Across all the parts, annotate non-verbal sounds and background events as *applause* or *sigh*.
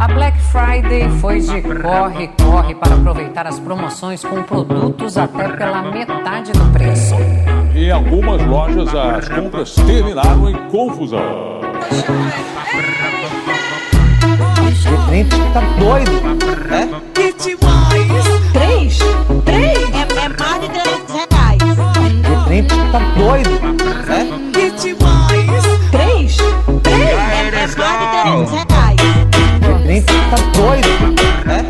A Black Friday foi de corre, corre para aproveitar as promoções com produtos até pela metade do preço. Em algumas lojas, as compras terminaram em confusão. O trem tá doido, né? Três? Três? É, é mais de 300 reais. O trem tá doido, né? Três? Três? É, é mais de 300 reais. Tá doido, né?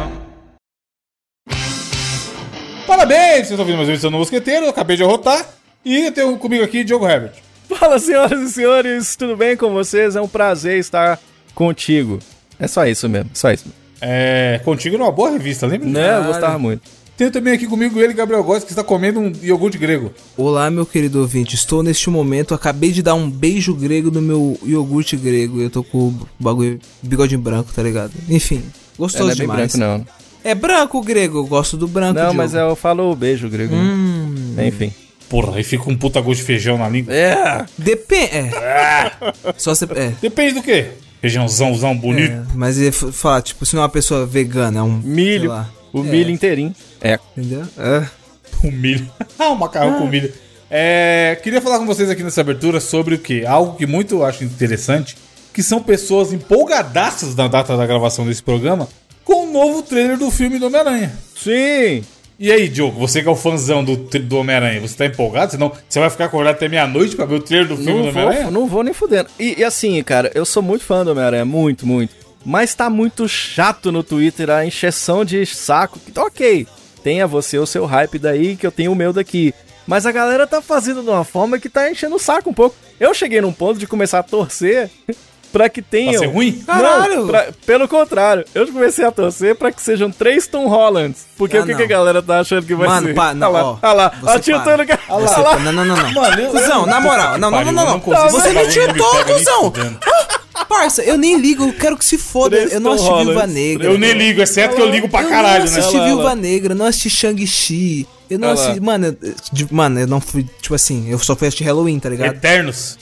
Parabéns, vocês estão ouvindo mais uma edição do Mosqueteiro, eu acabei de arrotar. E tenho comigo aqui Diogo Herbert. Fala, senhoras e senhores, tudo bem com vocês? É um prazer estar contigo. É só isso mesmo, só isso. É, contigo numa boa revista, lembra? Né, eu gostava muito. Tenho também aqui comigo ele, Gabriel Góes, que está comendo um iogurte grego. Olá, meu querido ouvinte. Estou neste momento, acabei de dar um beijo grego no meu iogurte grego. Eu tô com o bagulho bigodinho branco, tá ligado? Enfim, É, gostoso não é bem demais. branco, não. É branco o grego, eu gosto do branco. Não, Diogo. mas eu falo beijo grego. Hum, Enfim. Porra, aí fica um puta gosto de feijão na língua. É. depende. É. Só se. É. Depende do quê? Feijãozãozão bonito. é. Mas ele f- fala, tipo, se não é uma pessoa vegana, é um. sei Milho. lá, O É. milho inteirinho. É. entendeu? É. *laughs* Com milho. *laughs* ah, um macarrão com milho. É, queria falar com vocês aqui nessa abertura sobre o quê? Algo que muito eu acho interessante, que são pessoas empolgadaças na data da gravação desse programa com o novo trailer do filme do Homem-Aranha. Sim. E aí, Diogo, você que é o fãzão do, do Homem-Aranha, você tá empolgado? Senão você vai ficar acordado até meia-noite pra ver o trailer do filme Não do Homem-Aranha? não vou nem fudendo. E, e assim, cara, eu sou muito fã do Homem-Aranha, muito, muito. Mas tá muito chato no Twitter a encheção de saco. Ok, tenha você o seu hype daí, que eu tenho o meu daqui. Mas a galera tá fazendo de uma forma que tá enchendo o saco um pouco. Eu cheguei num ponto de começar a torcer *laughs* pra que tenham... Pra ser ruim? Caralho! Não, pra- pelo contrário, eu comecei a torcer pra que sejam três Tom Hollands. Porque Ah, o que, que a galera tá achando que vai Mano, ser? pá, não, olha lá, ó, olha lá, você ó, tiltando o cara. Você- Olha lá. Não, não, não, não. Mano, eu- Cusão, na moral, não, não, não, não, não não. Você não não me tiltou, cuzão. Parça, eu nem ligo, eu quero que se foda. Três Eu não assisti Viúva Hollands. Negra. Eu nem ligo, exceto que eu ligo pra eu caralho, não né? assisti Olha lá, Viúva olha lá. Negra, não assisti Shang-Chi. Eu não lá. assisti. Mano, eu, de- mano, eu não fui. Tipo assim, eu só fui assistir Halloween, tá ligado? Eternos.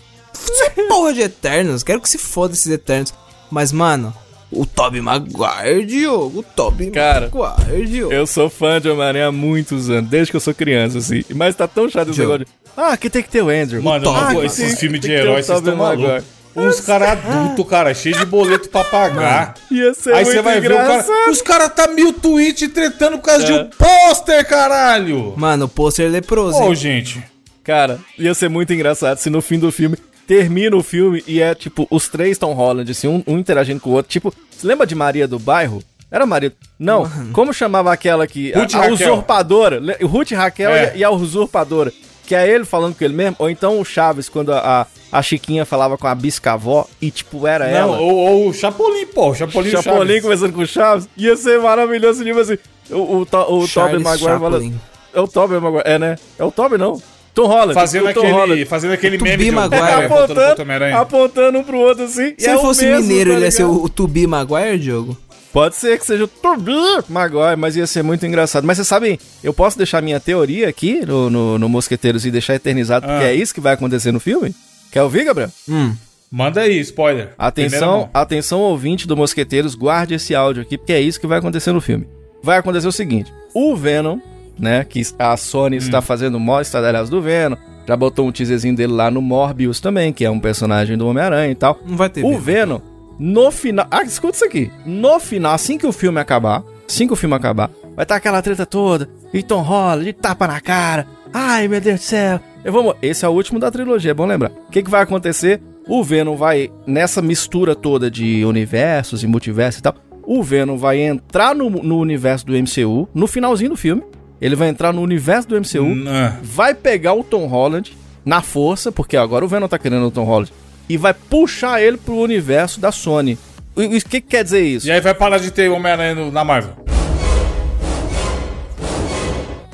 Porra de Eternos, quero que se foda esses Eternos. Mas, mano, o Tobey Maguire, Diogo. O Tobey Cara, Maguire, Diogo. Eu sou fã de Homem-Aranha há muitos anos, desde que eu sou criança, assim. Mas tá tão chato esse negócio de. Ah, que tem que ter o Andrew. Mano, eu não vou- Maguire. esses filmes de o heróis, vocês estão malucos. Uns caras adultos, cara, cheio de boleto pra pagar. Ia ser Aí você vai ver o engraçado. cara. Os caras tá mil tweets tretando por causa de É. um pôster, caralho! Mano, o pôster leproso. Ô, hein? gente. Cara, ia ser muito engraçado se no fim do filme termina o filme e é tipo os três Tom Holland, assim, um, um interagindo com o outro. Tipo, você lembra de Maria do Bairro? Era Maria. Não, como chamava aquela que. Ruth a, a usurpadora. Ruth Raquel É. e, e a usurpadora. Que é ele falando com ele mesmo. Ou então o Chaves, quando a, a, a Chiquinha falava com a biscavó e, tipo, era Não, ela. ou, ou o Chapolin, pô. O Chapolin, o Chapolin Chaves. conversando com o Chaves, ia ser maravilhoso, tipo assim, o, o, To- o Tobey Maguire é o Tobey Maguire, é né? É o Tobey não, Tom Holland. Fazendo o Tom aquele, Holland. fazendo aquele Tubi meme de Maguire. Apontando apontando, apontando um pro outro assim. Se é ele o fosse mesmo, mineiro, tá ele ia ser o, o Tobey Maguire, Diogo? Pode ser que seja o Tobey Maguire, mas ia ser muito engraçado. Mas você sabe, eu posso deixar minha teoria aqui no, no, no Mosqueteiros e deixar eternizado, porque Ah. é isso que vai acontecer no filme? Quer ouvir, Gabriel? Hum. Manda aí, spoiler. Atenção, atenção ouvinte do Mosqueteiros, guarde esse áudio aqui, porque é isso que vai acontecer no filme. Vai acontecer o seguinte: o Venom, né, que a Sony Hum. está fazendo mó estradalhaço do Venom, já botou um teaserzinho dele lá no Morbius também, que é um personagem do Homem-Aranha e tal. Não vai ter O Venom. Venom, no final. Ah, escuta isso aqui. No final, assim que o filme acabar, assim que o filme acabar, vai estar aquela treta toda. E Tom Holland, de tapa na cara. Ai, meu Deus do céu. Mo- Esse é o último da trilogia, é bom lembrar. O que, que vai acontecer? O Venom vai, nessa mistura toda de universos e multiverso e tal, o Venom vai entrar no, no universo do MCU, no finalzinho do filme. Ele vai entrar no universo do MCU Ah, vai pegar o Tom Holland na força, porque agora o Venom tá querendo o Tom Holland, e vai puxar ele pro universo da Sony. O que, que quer dizer isso? E aí vai parar de ter Homem-Aranha na Marvel.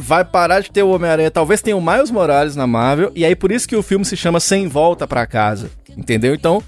Vai parar de ter o Homem-Aranha, talvez tenha o Miles Morales na Marvel, e aí por isso que o filme se chama Sem Volta pra Casa. Entendeu? Então,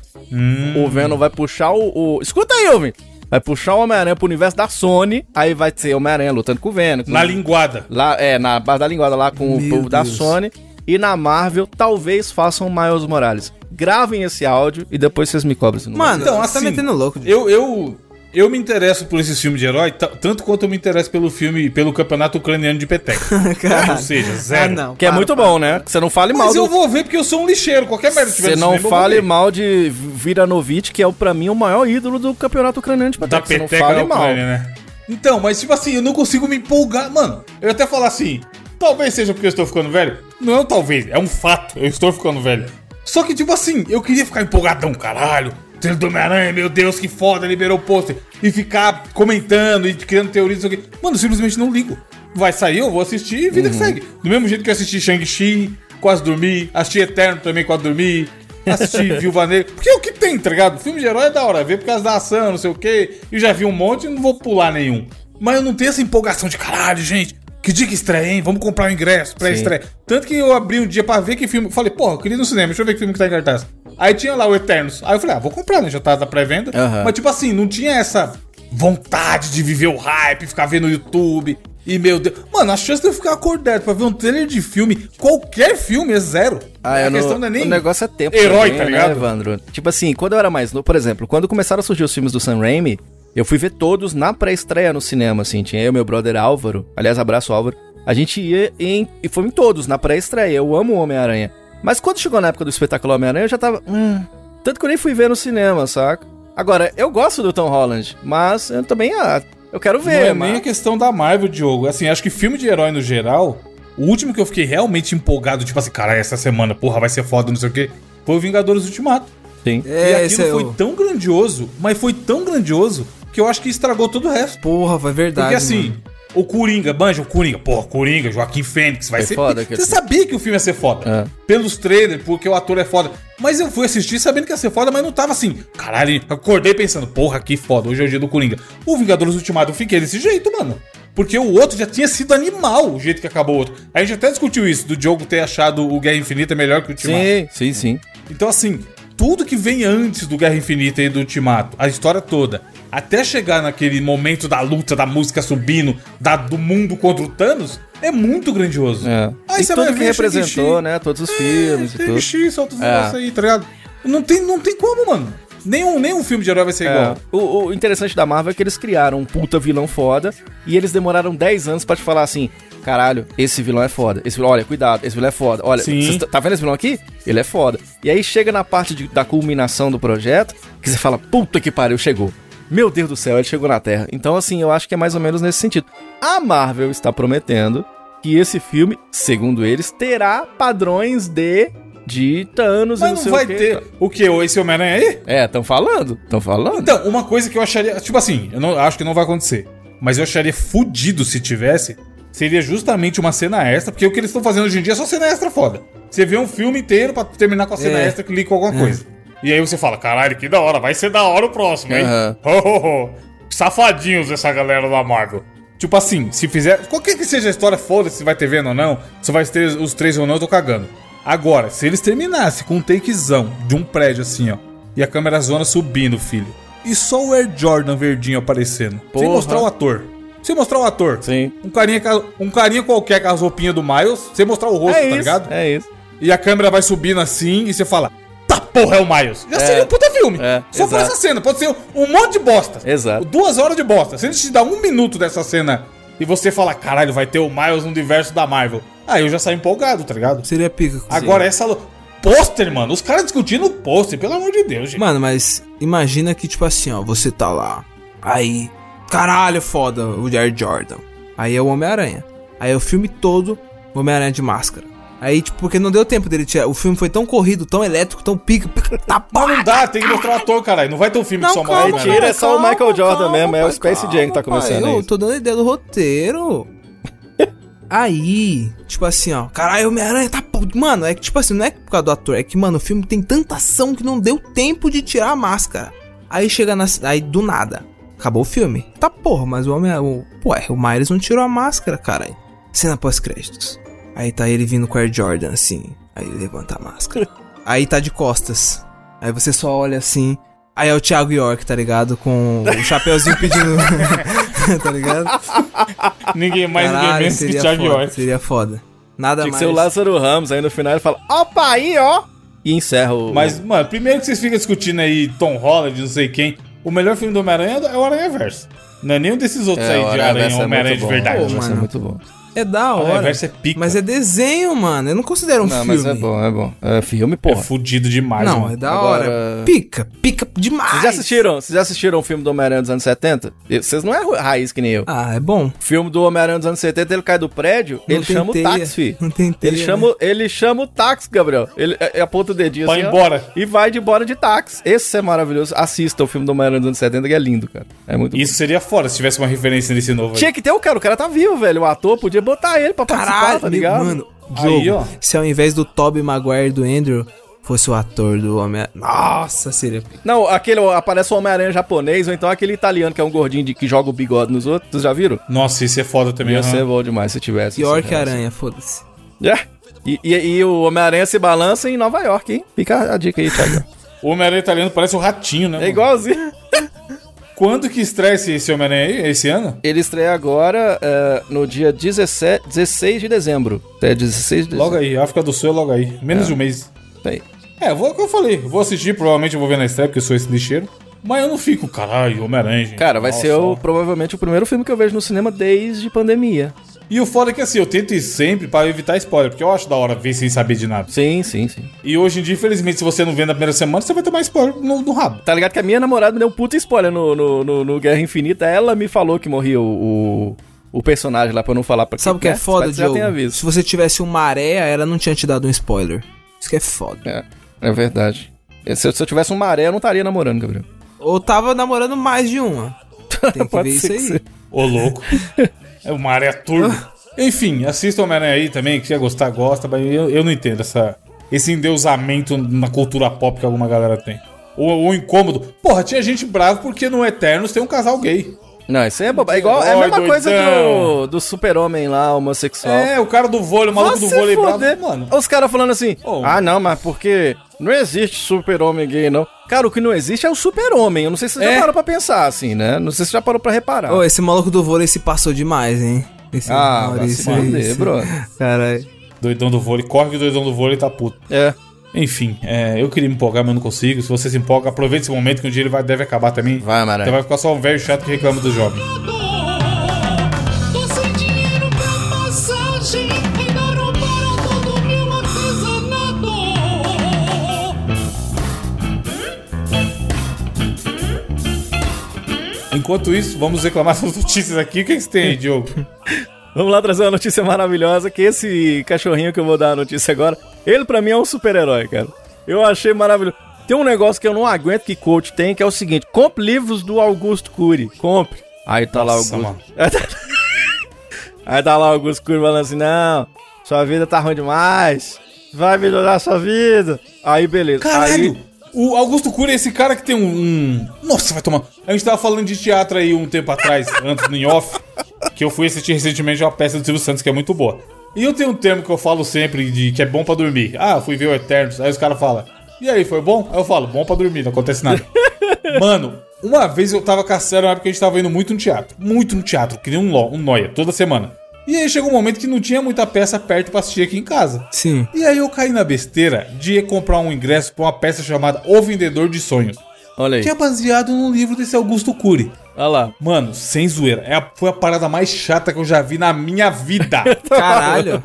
o Venom vai puxar o, o- Escuta aí, ouvinte! Vai puxar o Homem-Aranha pro universo da Sony, aí vai ser Homem-Aranha lutando com o Venom. com- Na linguada. Lá, é, na base da linguada lá com o Meu povo da Deus. Sony. E na Marvel, talvez façam Miles Morales. Gravem esse áudio e depois vocês me cobrem. Mano, Então, você tá assim, metendo louco. Eu, eu, eu me interesso por esses filmes de herói, tanto quanto eu me interesso pelo filme, pelo campeonato ucraniano de peteca. *laughs* Ou seja, zero. Ah, não. Que é para, muito para. bom, né? Que você não fale mal Mas do... eu vou ver porque eu sou um lixeiro. Qualquer merda que tiver Você não fale mal de Viranovic, que é o, pra mim o maior ídolo do campeonato ucraniano de da peteca. Você não peteca fale mal. Ucrânia, né? Então, mas tipo assim, eu não consigo me empolgar. Mano, eu ia até falar assim, talvez seja porque eu estou ficando velho. Não, talvez, é um fato, eu estou ficando velho. Só que, tipo assim, eu queria ficar empolgadão, caralho. Trailer do Homem-Aranha, meu Deus, que foda, liberou o pôster. E ficar comentando e criando teorias, quê. Mano, eu simplesmente não ligo. Vai sair, eu vou assistir e vida que segue. Do mesmo jeito que eu assisti Shang-Chi, quase dormi. Assisti Eterno também, quase dormi. Assisti *laughs* Viúva Negra. Porque é o que tem, tá ligado? Filme de herói é da hora. Ver por causa da ação, não sei o quê. Eu já vi um monte e não vou pular nenhum. Mas eu não tenho essa empolgação de caralho, gente. Que dia que estreia, hein? Vamos comprar o ingresso pra estreia. Tanto que eu abri um dia pra ver que filme. Falei, porra, eu queria ir no cinema, deixa eu ver que filme que tá em cartaz. Aí tinha lá o Eternos. Aí eu falei, ah, vou comprar, né? Já tá da pré-venda. Aham. Mas tipo assim, não tinha essa vontade de viver o hype, ficar vendo no YouTube. E meu Deus. Mano, a chance de eu ficar acordado pra ver um trailer de filme, qualquer filme, é zero. Ah, a questão não, não é nem. O negócio é tempo. herói, também, tá né, ligado? Evandro? Tipo assim, quando eu era mais novo, por exemplo, quando começaram a surgir os filmes do Sam Raimi, eu fui ver todos na pré-estreia no cinema, assim. Tinha eu e meu brother Álvaro. Aliás, abraço Álvaro. A gente ia em. E foi em todos, na pré-estreia. Eu amo o Homem-Aranha. Mas quando chegou na época do espetáculo Homem-Aranha, eu já tava. Hum, tanto que eu nem fui ver no cinema, saca? Agora, eu gosto do Tom Holland, mas eu também. Ah, eu quero Não ver, é mas... nem a questão da Marvel, Diogo. Assim, acho que filme de herói no geral, o último que eu fiquei realmente empolgado, tipo assim, cara, essa semana, porra, vai ser foda, não sei o quê, foi o Vingadores Ultimato. Sim. e É, aquilo esse é foi o... tão grandioso, mas foi tão grandioso, que eu acho que estragou todo o resto. Porra, vai verdade, Porque assim, mano. O Coringa, banja, o Coringa, porra, Coringa, Joaquim Fênix, vai É ser. foda aquele Você sabia que o filme ia ser foda. É. Pelos trailers, porque o ator é foda. Mas eu fui assistir sabendo que ia ser foda, mas não tava assim. Caralho, acordei pensando, porra, que foda, hoje é o dia do Coringa. O Vingadores Ultimato eu fiquei desse jeito, mano. Porque o outro já tinha sido animal, o jeito que acabou o outro. A gente até discutiu isso, do Diogo ter achado o Guerra Infinita melhor que o Ultimato. Sim, sim, sim. Então, assim, tudo que vem antes do Guerra Infinita e do Ultimato, a história toda, até chegar naquele momento da luta, da música subindo, da, do mundo contra o Thanos, é muito grandioso. É. Aí e você tudo vai que ver representou, né? Todos os filmes e tudo. Shang-Chi, solta os É. aí, tá ligado? Não tem, não tem como, mano. Nenhum, nenhum filme de herói vai ser É. igual. O, o interessante da Marvel é que eles criaram um puta vilão foda e eles demoraram 10 anos pra te falar assim: caralho, esse vilão é foda. Esse vilão, olha, cuidado, esse vilão é foda. Olha, tá- tá vendo esse vilão aqui? Ele é foda. E aí chega na parte de- da culminação do projeto que você fala: puta que pariu, chegou. Meu Deus do céu, ele chegou na Terra. Então, assim, eu acho que é mais ou menos nesse sentido. A Marvel está prometendo que esse filme, segundo eles, terá padrões de. De Thanos e Mas não, não sei vai o ter o quê? Esse Homem-Aranha aí? É, tão falando, tão falando. Então, uma coisa que eu acharia. Tipo assim, eu não, acho que não vai acontecer. Mas eu acharia fudido se tivesse. Seria justamente uma cena extra, porque o que eles estão fazendo hoje em dia é só cena extra foda. Você vê um filme inteiro pra terminar com a cena É. extra que liga com alguma coisa. E aí você fala, caralho, que da hora, vai ser da hora o próximo, hein? Aham. Ho, ho, ho. Safadinhos essa galera da Marvel. Tipo assim, se fizer. Qualquer que seja a história, foda-se se vai ter vendo ou não, se vai ter os três ou não, eu tô cagando. Agora, se eles terminassem com um takezão de um prédio assim, ó, e a câmera zona subindo, filho, e só o Air Jordan verdinho aparecendo, sem Porra. mostrar o ator. Sem mostrar o ator. Sim. Um carinha, ca- um carinha qualquer com as roupinhas do Miles, sem mostrar o rosto, é tá isso, ligado? É isso. E a câmera vai subindo assim e você fala, tá porra, é o Miles. Já É. seria um puta filme. É, Só por exato. essa cena, pode ser um monte de bosta. Exato. Duas horas de bosta. Se eles te dar um minuto dessa cena e você falar, caralho, vai ter o Miles no universo da Marvel. Aí eu já saio empolgado, tá ligado? Seria pica. Agora essa. Pôster, mano. Os caras discutindo o pôster, pelo amor de Deus, gente. Mano, mas imagina que, tipo assim, ó, você tá lá. Aí, caralho, foda, o Air Jordan. Aí é o Homem-Aranha. Aí é o filme todo, o Homem-Aranha de máscara. Aí, tipo, porque não deu tempo dele tirar. O filme foi tão corrido, tão elétrico, tão pica. tá não dá, tem que mostrar o ator, caralho. Não vai ter um filme Não, que só calma, tira, é só o Michael Jordan mesmo, é o Space calma, Jam que tá pai, começando Eu isso. tô dando ideia do roteiro. Aí, tipo assim, ó, caralho, Homem-Aranha tá. pô- Mano, é que, tipo assim, não é por causa do ator, é que, mano, o filme tem tanta ação que não deu tempo de tirar a máscara. Aí chega na. Aí do nada. Acabou o filme. Tá porra, mas o homem. O, ué, o Miles não tirou a máscara, caralho. Cena pós-créditos. Aí tá ele vindo com o Air Jordan, assim. Aí ele levanta a máscara. *laughs* Aí tá de costas. Aí você só olha assim. Aí é o Thiago York, tá ligado? Com o chapeuzinho pedindo. *laughs* *laughs* tá ligado? Ninguém mais, ninguém Caralho, menos que seria Thiago foda, York. Seria foda. Nada Tinha que mais. ser o Lázaro Ramos, aí no final ele fala, opa aí, ó! E encerra o... Mas, mano, primeiro que vocês ficam discutindo aí Tom Holland, não sei quem. O melhor filme do Homem-Aranha é o Aranha Verso. Não é nenhum desses outros aí o de Aranha é Homem-Aranha muito de verdade. Pô, ser mano. muito bom. É da Aranha hora. Verso é pica. Mas é desenho, mano. Eu não considero um Não, filme. mas é bom, é bom. É filme, É porra. fudido demais, Não, mano. é da Agora- hora. Pica, pica demais. Vocês já assistiram? Vocês já assistiram o filme do Homem-Aranha dos anos 70? E- Vocês não é raiz que nem eu. Ah, é bom. O filme do Homem-Aranha dos anos 70, ele cai do prédio, Não ele tem chama teia. o táxi, fi. *laughs* Não tem teia, Ele né? chama, ele chama o táxi, Gabriel. Ele é, aponta o dedinho Vai ó, embora. e vai de embora de táxi. Esse é maravilhoso. Assista o filme do Homem-Aranha dos anos 70, que é lindo, cara. É muito Isso seria fora se tivesse uma referência nesse novo aí. Tinha que ter o cara, o cara tá vivo, velho. O ator podia botar ele pra participar, Caralho, tá ligado? mano. Aí, Diogo, ó. se ao invés do Tobey Maguire do Andrew fosse o ator do Homem... Nossa, seria... Não, aquele aparece o Homem-Aranha japonês, ou então aquele italiano que é um gordinho de, que joga o bigode nos outros. Vocês já viram? Nossa, isso é foda também. Ia ser bom demais se tivesse. Pior essa que relação. Aranha, foda-se. É. E, e- e o Homem-Aranha se balança em Nova York, hein? Fica a dica aí, Thiago. *laughs* O Homem-Aranha italiano parece o ratinho, né? É mano? igualzinho. *laughs* Quando que estreia esse, esse Homem-Aranha aí? Esse ano? Ele estreia agora é, no dia 17, 16 de dezembro. É 16 de dezembro. Logo aí, África do Sul é logo aí. Menos de um mês. aí. É, vou, é o que eu falei. Vou assistir, provavelmente eu vou ver na estreia, porque eu sou esse lixeiro. Mas eu não fico, caralho, Homem-Aranha. Cara, vai Nossa, ser o, provavelmente o primeiro filme que eu vejo no cinema desde pandemia. E o foda é que assim, eu tento ir sempre pra evitar spoiler, porque eu acho da hora ver sem saber de nada. Sim, sim, sim. E hoje em dia, infelizmente, se você não vê na primeira semana, você vai tomar spoiler no, no rabo. Tá ligado que a minha namorada me deu um puta spoiler no, no, no- no Guerra Infinita. Ela me falou que morria o, o, o personagem lá pra eu não falar pra Sabe o que é foda, que você já tenha Diogo? Se você tivesse uma areia, ela não tinha te dado um spoiler. Isso que é foda. É, é verdade. Se eu, se eu tivesse um maré, eu não estaria namorando, Gabriel. Ou tava namorando mais de uma. *laughs* Tem que Pode ver ser isso que aí. Ô, louco. *laughs* é uma área turbo. *laughs* Enfim, assista o Homem-Aranha aí também, que quer gostar, gosta, mas eu, eu não entendo essa, esse endeusamento na cultura pop que alguma galera tem. O, o incômodo. Porra, tinha gente brava porque no Eternos tem um casal gay. Não, isso aí é boba. É, igual, é a mesma coisa do, doidão. do super-homem lá, homossexual. É, o cara do vôlei, o maluco do Você vôlei bravo. foder. Mano, Os caras falando assim, Oh. ah não, mas porque não existe super-homem gay, não. Cara, o que não existe é o super-homem. Eu não sei se você É. já parou pra pensar assim, né? Não sei se você já parou pra reparar. Ô, esse maluco do vôlei se passou demais, hein? Esse Ah, vai se fuder, bro. *laughs* Caralho. doidão do vôlei. Corre que o doidão do vôlei tá puto. É. Enfim, é, eu queria me empolgar, mas eu não consigo. Se você se empolga, aproveite esse momento que um dia ele vai, deve acabar também. Vai, Maré. Então vai ficar só um velho chato que reclama do jovem. Enquanto isso, vamos reclamar *laughs* das notícias aqui. O que, que você tem aí, Diogo? *laughs* Vamos lá trazer uma notícia maravilhosa, que esse cachorrinho que eu vou dar a notícia agora, ele pra mim é um super-herói, cara. Eu achei maravilhoso. Tem um negócio que eu não aguento que coach tem, que é o seguinte, compre livros do Augusto Cury, compre. Aí tá Nossa, lá o Augusto. *laughs* Aí tá lá o Augusto Cury falando assim, não, sua vida tá ruim demais, vai melhorar sua vida. Aí beleza. Caralho! Aí, O Augusto Cury é esse cara que tem um, um- Nossa, vai tomar. A gente tava falando de teatro aí um tempo atrás, *laughs* antes no off, que eu fui assistir recentemente uma peça do Silvio Santos que é muito boa. E eu tenho um termo que eu falo sempre de que é bom pra dormir. Ah, fui ver o Eternos. Aí os caras falam, e aí, foi bom? Aí eu falo, bom pra dormir, não acontece nada. *laughs* Mano, uma vez eu tava caçando, uma época que a gente tava indo muito no teatro. Muito no teatro, que nem um, um noia, toda semana. E aí chegou um momento que não tinha muita peça perto pra assistir aqui em casa. Sim. E aí eu caí na besteira de comprar um ingresso pra uma peça chamada O Vendedor de Sonhos. olha aí, Que é baseado num livro desse Augusto Cury. olha lá. Mano, sem zoeira. É a- foi a parada mais chata que eu já vi na minha vida. *laughs* Caralho.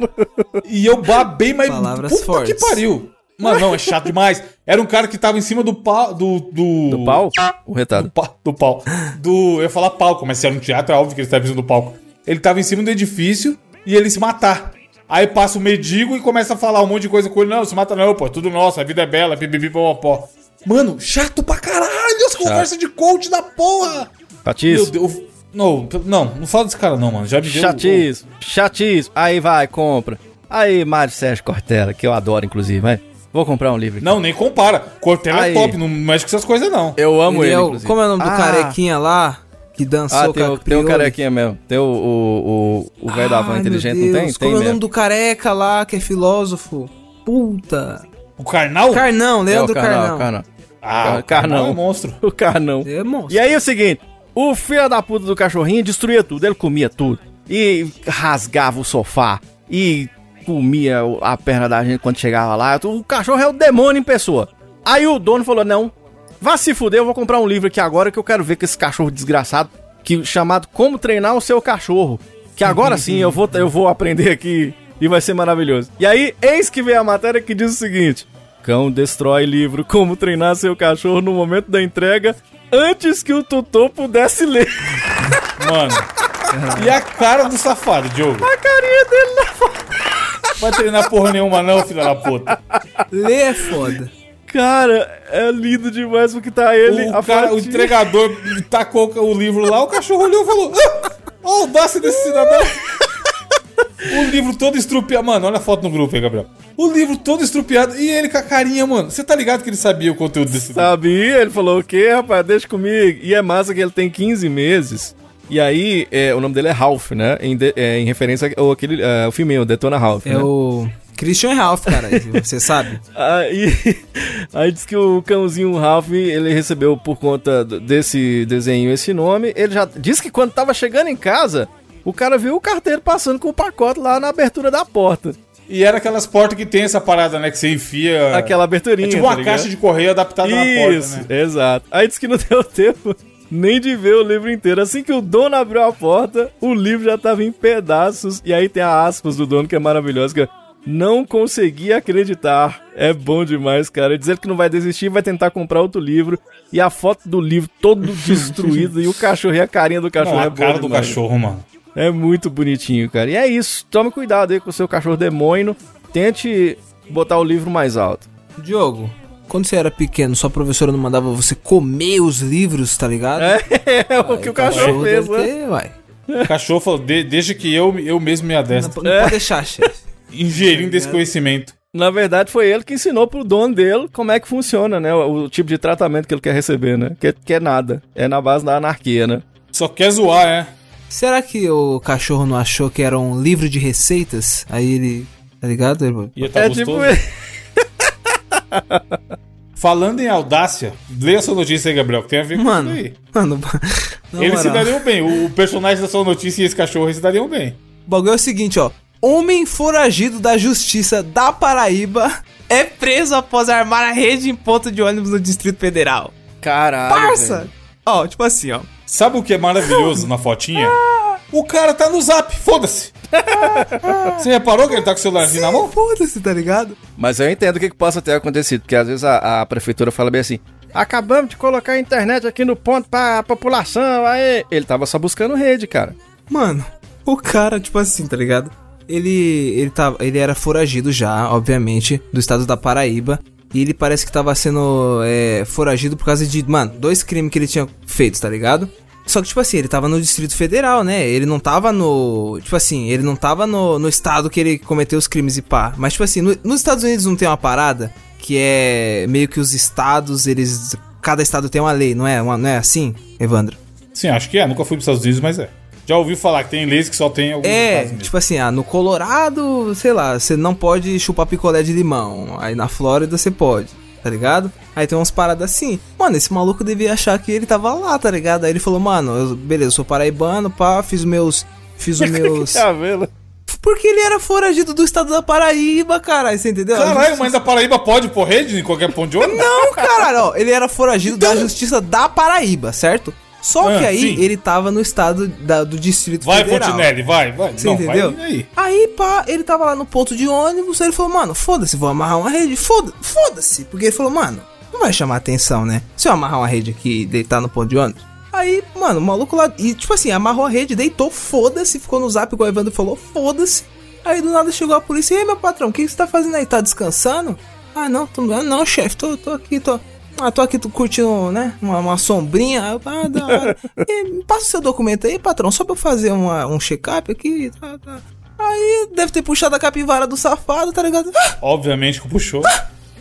e eu babei, mas Palavras puta fortes. que pariu. Mano, não, é chato demais. Era um cara que tava em cima do pau. Do, do, Do pau? O Do, retado. pa- do pau. Do, eu ia falar palco, mas se era um teatro, é óbvio que ele estava em cima do palco. Ele tava em cima do edifício e ele se matar. Aí passa o mendigo e começa a falar um monte de coisa com ele. Não, se mata não, pô, tudo nosso, a vida é bela, pipipi, pó. Mano, chato pra caralho as conversas de coach da porra. Meu Patiço. Deus. Não, não, não fala desse cara não, mano. Já me deu... Chatíssimo, chatíssimo. Aí vai, compra. Aí, Mário Sérgio Cortella, que eu adoro, inclusive, mas vou comprar um livro aqui. Não, nem compara. Cortella Aí. é top, não mexe com essas coisas não. Eu amo Ele ele, é o- inclusive. como é o nome do Ah, carequinha lá? Que dançou Ah, com tem, a o, tem o carequinha mesmo. Tem o, o, o, o velho da van inteligente, não tem? Como é o nome do careca lá, que é filósofo? Puta. O Karnal? Carnão, É o Leandro Carnal, Carnão. Carnal. Ah, o Karnal. é monstro. *laughs* O Carnão. É monstro. E aí é o seguinte, o filho da puta do cachorrinho destruía tudo, ele comia tudo. E rasgava o sofá. E comia a perna da gente quando chegava lá. O cachorro é o demônio em pessoa. Aí o dono falou, não, Vá se fuder, eu vou comprar um livro aqui agora que eu quero ver com esse cachorro desgraçado, que chamado Como Treinar o Seu Cachorro. Que agora sim eu vou, eu vou aprender aqui e vai ser maravilhoso. E aí, eis que vem a matéria que diz o seguinte: Cão destrói livro Como Treinar Seu Cachorro no momento da entrega antes que o tutor pudesse ler. *laughs* Mano. E a cara do safado, Diogo? A carinha dele na Vai treinar porra nenhuma, não, filha da puta. Ler é foda. Cara, é lindo demais porque tá ele. O, cara, o entregador tacou o livro lá, o cachorro olhou e falou: "Ah, a audácia desse cidadão. *laughs* O livro todo estrupiado. Mano, olha a foto no grupo aí, Gabriel. O livro todo estrupiado. E ele com a carinha, mano. Você tá ligado que ele sabia o conteúdo desse livro? Sabia, ele falou o quê, rapaz? Deixa comigo. E é massa que ele tem 15 meses. E aí, é, o nome dele é Ralph, né? Em, de- é, em referência ao aquele, é, o filme, o Detona Ralph. É né? o Christian Ralph, cara. Você sabe? *laughs* Aí, aí diz que o cãozinho Ralph, ele recebeu por conta desse desenho esse nome. Ele já disse que quando tava chegando em casa, o cara viu o carteiro passando com o pacote lá na abertura da porta. E era aquelas portas que tem essa parada, né? Que você enfia. Aquela aberturinha. É tipo tá uma ligado? caixa de correio adaptada na porta, Isso, né? exato. Aí disse que não *laughs* deu tempo nem de ver o livro inteiro. Assim que o dono abriu a porta, o livro já tava em pedaços. E aí tem a aspas do dono que é maravilhosa, que é, não consegui acreditar. É bom demais, cara. Dizer que não vai desistir, vai tentar comprar outro livro. E a foto do livro todo *laughs* destruído. e o cachorro e a carinha do cachorro Não, é a cara do demais. cachorro, mano. É muito bonitinho, cara. E é isso. Tome cuidado aí com o seu cachorro demônio. Tente botar o livro mais alto. Diogo, quando você era pequeno, sua professora não mandava você comer os livros, tá ligado? *laughs* É, é o que o cachorro fez, deve né? ter, uai. O cachorro falou: "De- deixa que eu, eu mesmo me Não, adestro. não pode deixar, chefe. Ingerindo esse conhecimento. Na verdade, foi ele que ensinou pro dono dele como é que funciona, né? O, o tipo de tratamento que ele quer receber, né? Que, que é nada. É na base da anarquia, né? Só quer zoar, é. Será que o cachorro não achou que era um livro de receitas? Aí ele. Tá ligado? Ele- Ia tá é gostoso. tipo. *laughs* Falando em audácia, leia a sua notícia aí, Gabriel, que tem a ver com Mano, isso aí. mano, *laughs* na Eles se moral. dariam bem. O, personagem da sua notícia e esse cachorro se dariam bem. O bagulho é o seguinte, ó. Homem foragido da justiça da Paraíba é preso após armar a rede em ponto de ônibus no Distrito Federal. Caralho. Parça! Ó, tipo assim, ó. Sabe o que é maravilhoso na fotinha? O cara tá no zap, foda-se. Você reparou que ele tá com o celularzinho na mão? Foda-se, tá ligado? Mas eu entendo o que, que possa ter acontecido, porque às vezes a, a prefeitura fala bem assim: acabamos de colocar a internet aqui no ponto pra população, aí. Ele tava só buscando rede, cara. Mano, o cara, tipo assim, tá ligado? Ele, ele, tava, ele era foragido já, obviamente, do estado da Paraíba. E ele parece que tava sendo é, foragido por causa de, mano, dois crimes que ele tinha feito, tá ligado? Só que, tipo assim, ele tava no Distrito Federal, né? Ele não tava no. Tipo assim, ele não tava no, no estado que ele cometeu os crimes e pá. Mas, tipo assim, no- nos Estados Unidos não tem uma parada que é meio que os estados, eles. Cada estado tem uma lei, não é? Uma- não é assim, Evandro? Sim, acho que é. Nunca fui pros Estados Unidos, mas é. Já ouvi falar que tem leis que só tem alguns É, tipo assim, ah, no Colorado, sei lá, você não pode chupar picolé de limão. Aí na Flórida você pode, tá ligado? Aí tem umas paradas assim. Mano, esse maluco devia achar que ele tava lá, tá ligado? Aí ele falou, mano, eu- beleza, eu sou paraibano, pá, fiz meus. Fiz os *laughs* meus. Porque ele era foragido do estado da Paraíba, caralho, você entendeu? Caralho, mas da Paraíba pode pôr rede em qualquer ponto de ônibus? Não, caralho, ó, ele era foragido da justiça da Paraíba, certo? Só Ah, que aí sim. ele tava no estado da- do Distrito Vai, Federal. Fontinelli, vai, vai. Você Não, entendeu? vai aí. Aí, pá, ele tava lá no ponto de ônibus, aí ele falou, mano, foda-se, vou amarrar uma rede, foda- foda-se. Porque ele falou, mano, não vai chamar atenção, né? Se eu amarrar uma rede aqui e deitar no ponto de ônibus. Aí, mano, o maluco lá, e tipo assim, amarrou a rede, deitou, foda-se, ficou no zap, igual o Evandro falou, foda-se. Aí do nada chegou a polícia, e aí, meu patrão, o que, que você tá fazendo aí? Tá descansando? Ah, não, tô, ah, não, chefe, tô, tô aqui, tô. Ah, tô aqui tô curtindo, né? Uma, uma sombrinha. Aí eu, Ah, da hora. E, passa o seu documento aí, patrão, só pra eu fazer uma, um check-up aqui. Tá, tá. Aí deve ter puxado a capivara do safado, tá ligado? Ah, Obviamente que puxou.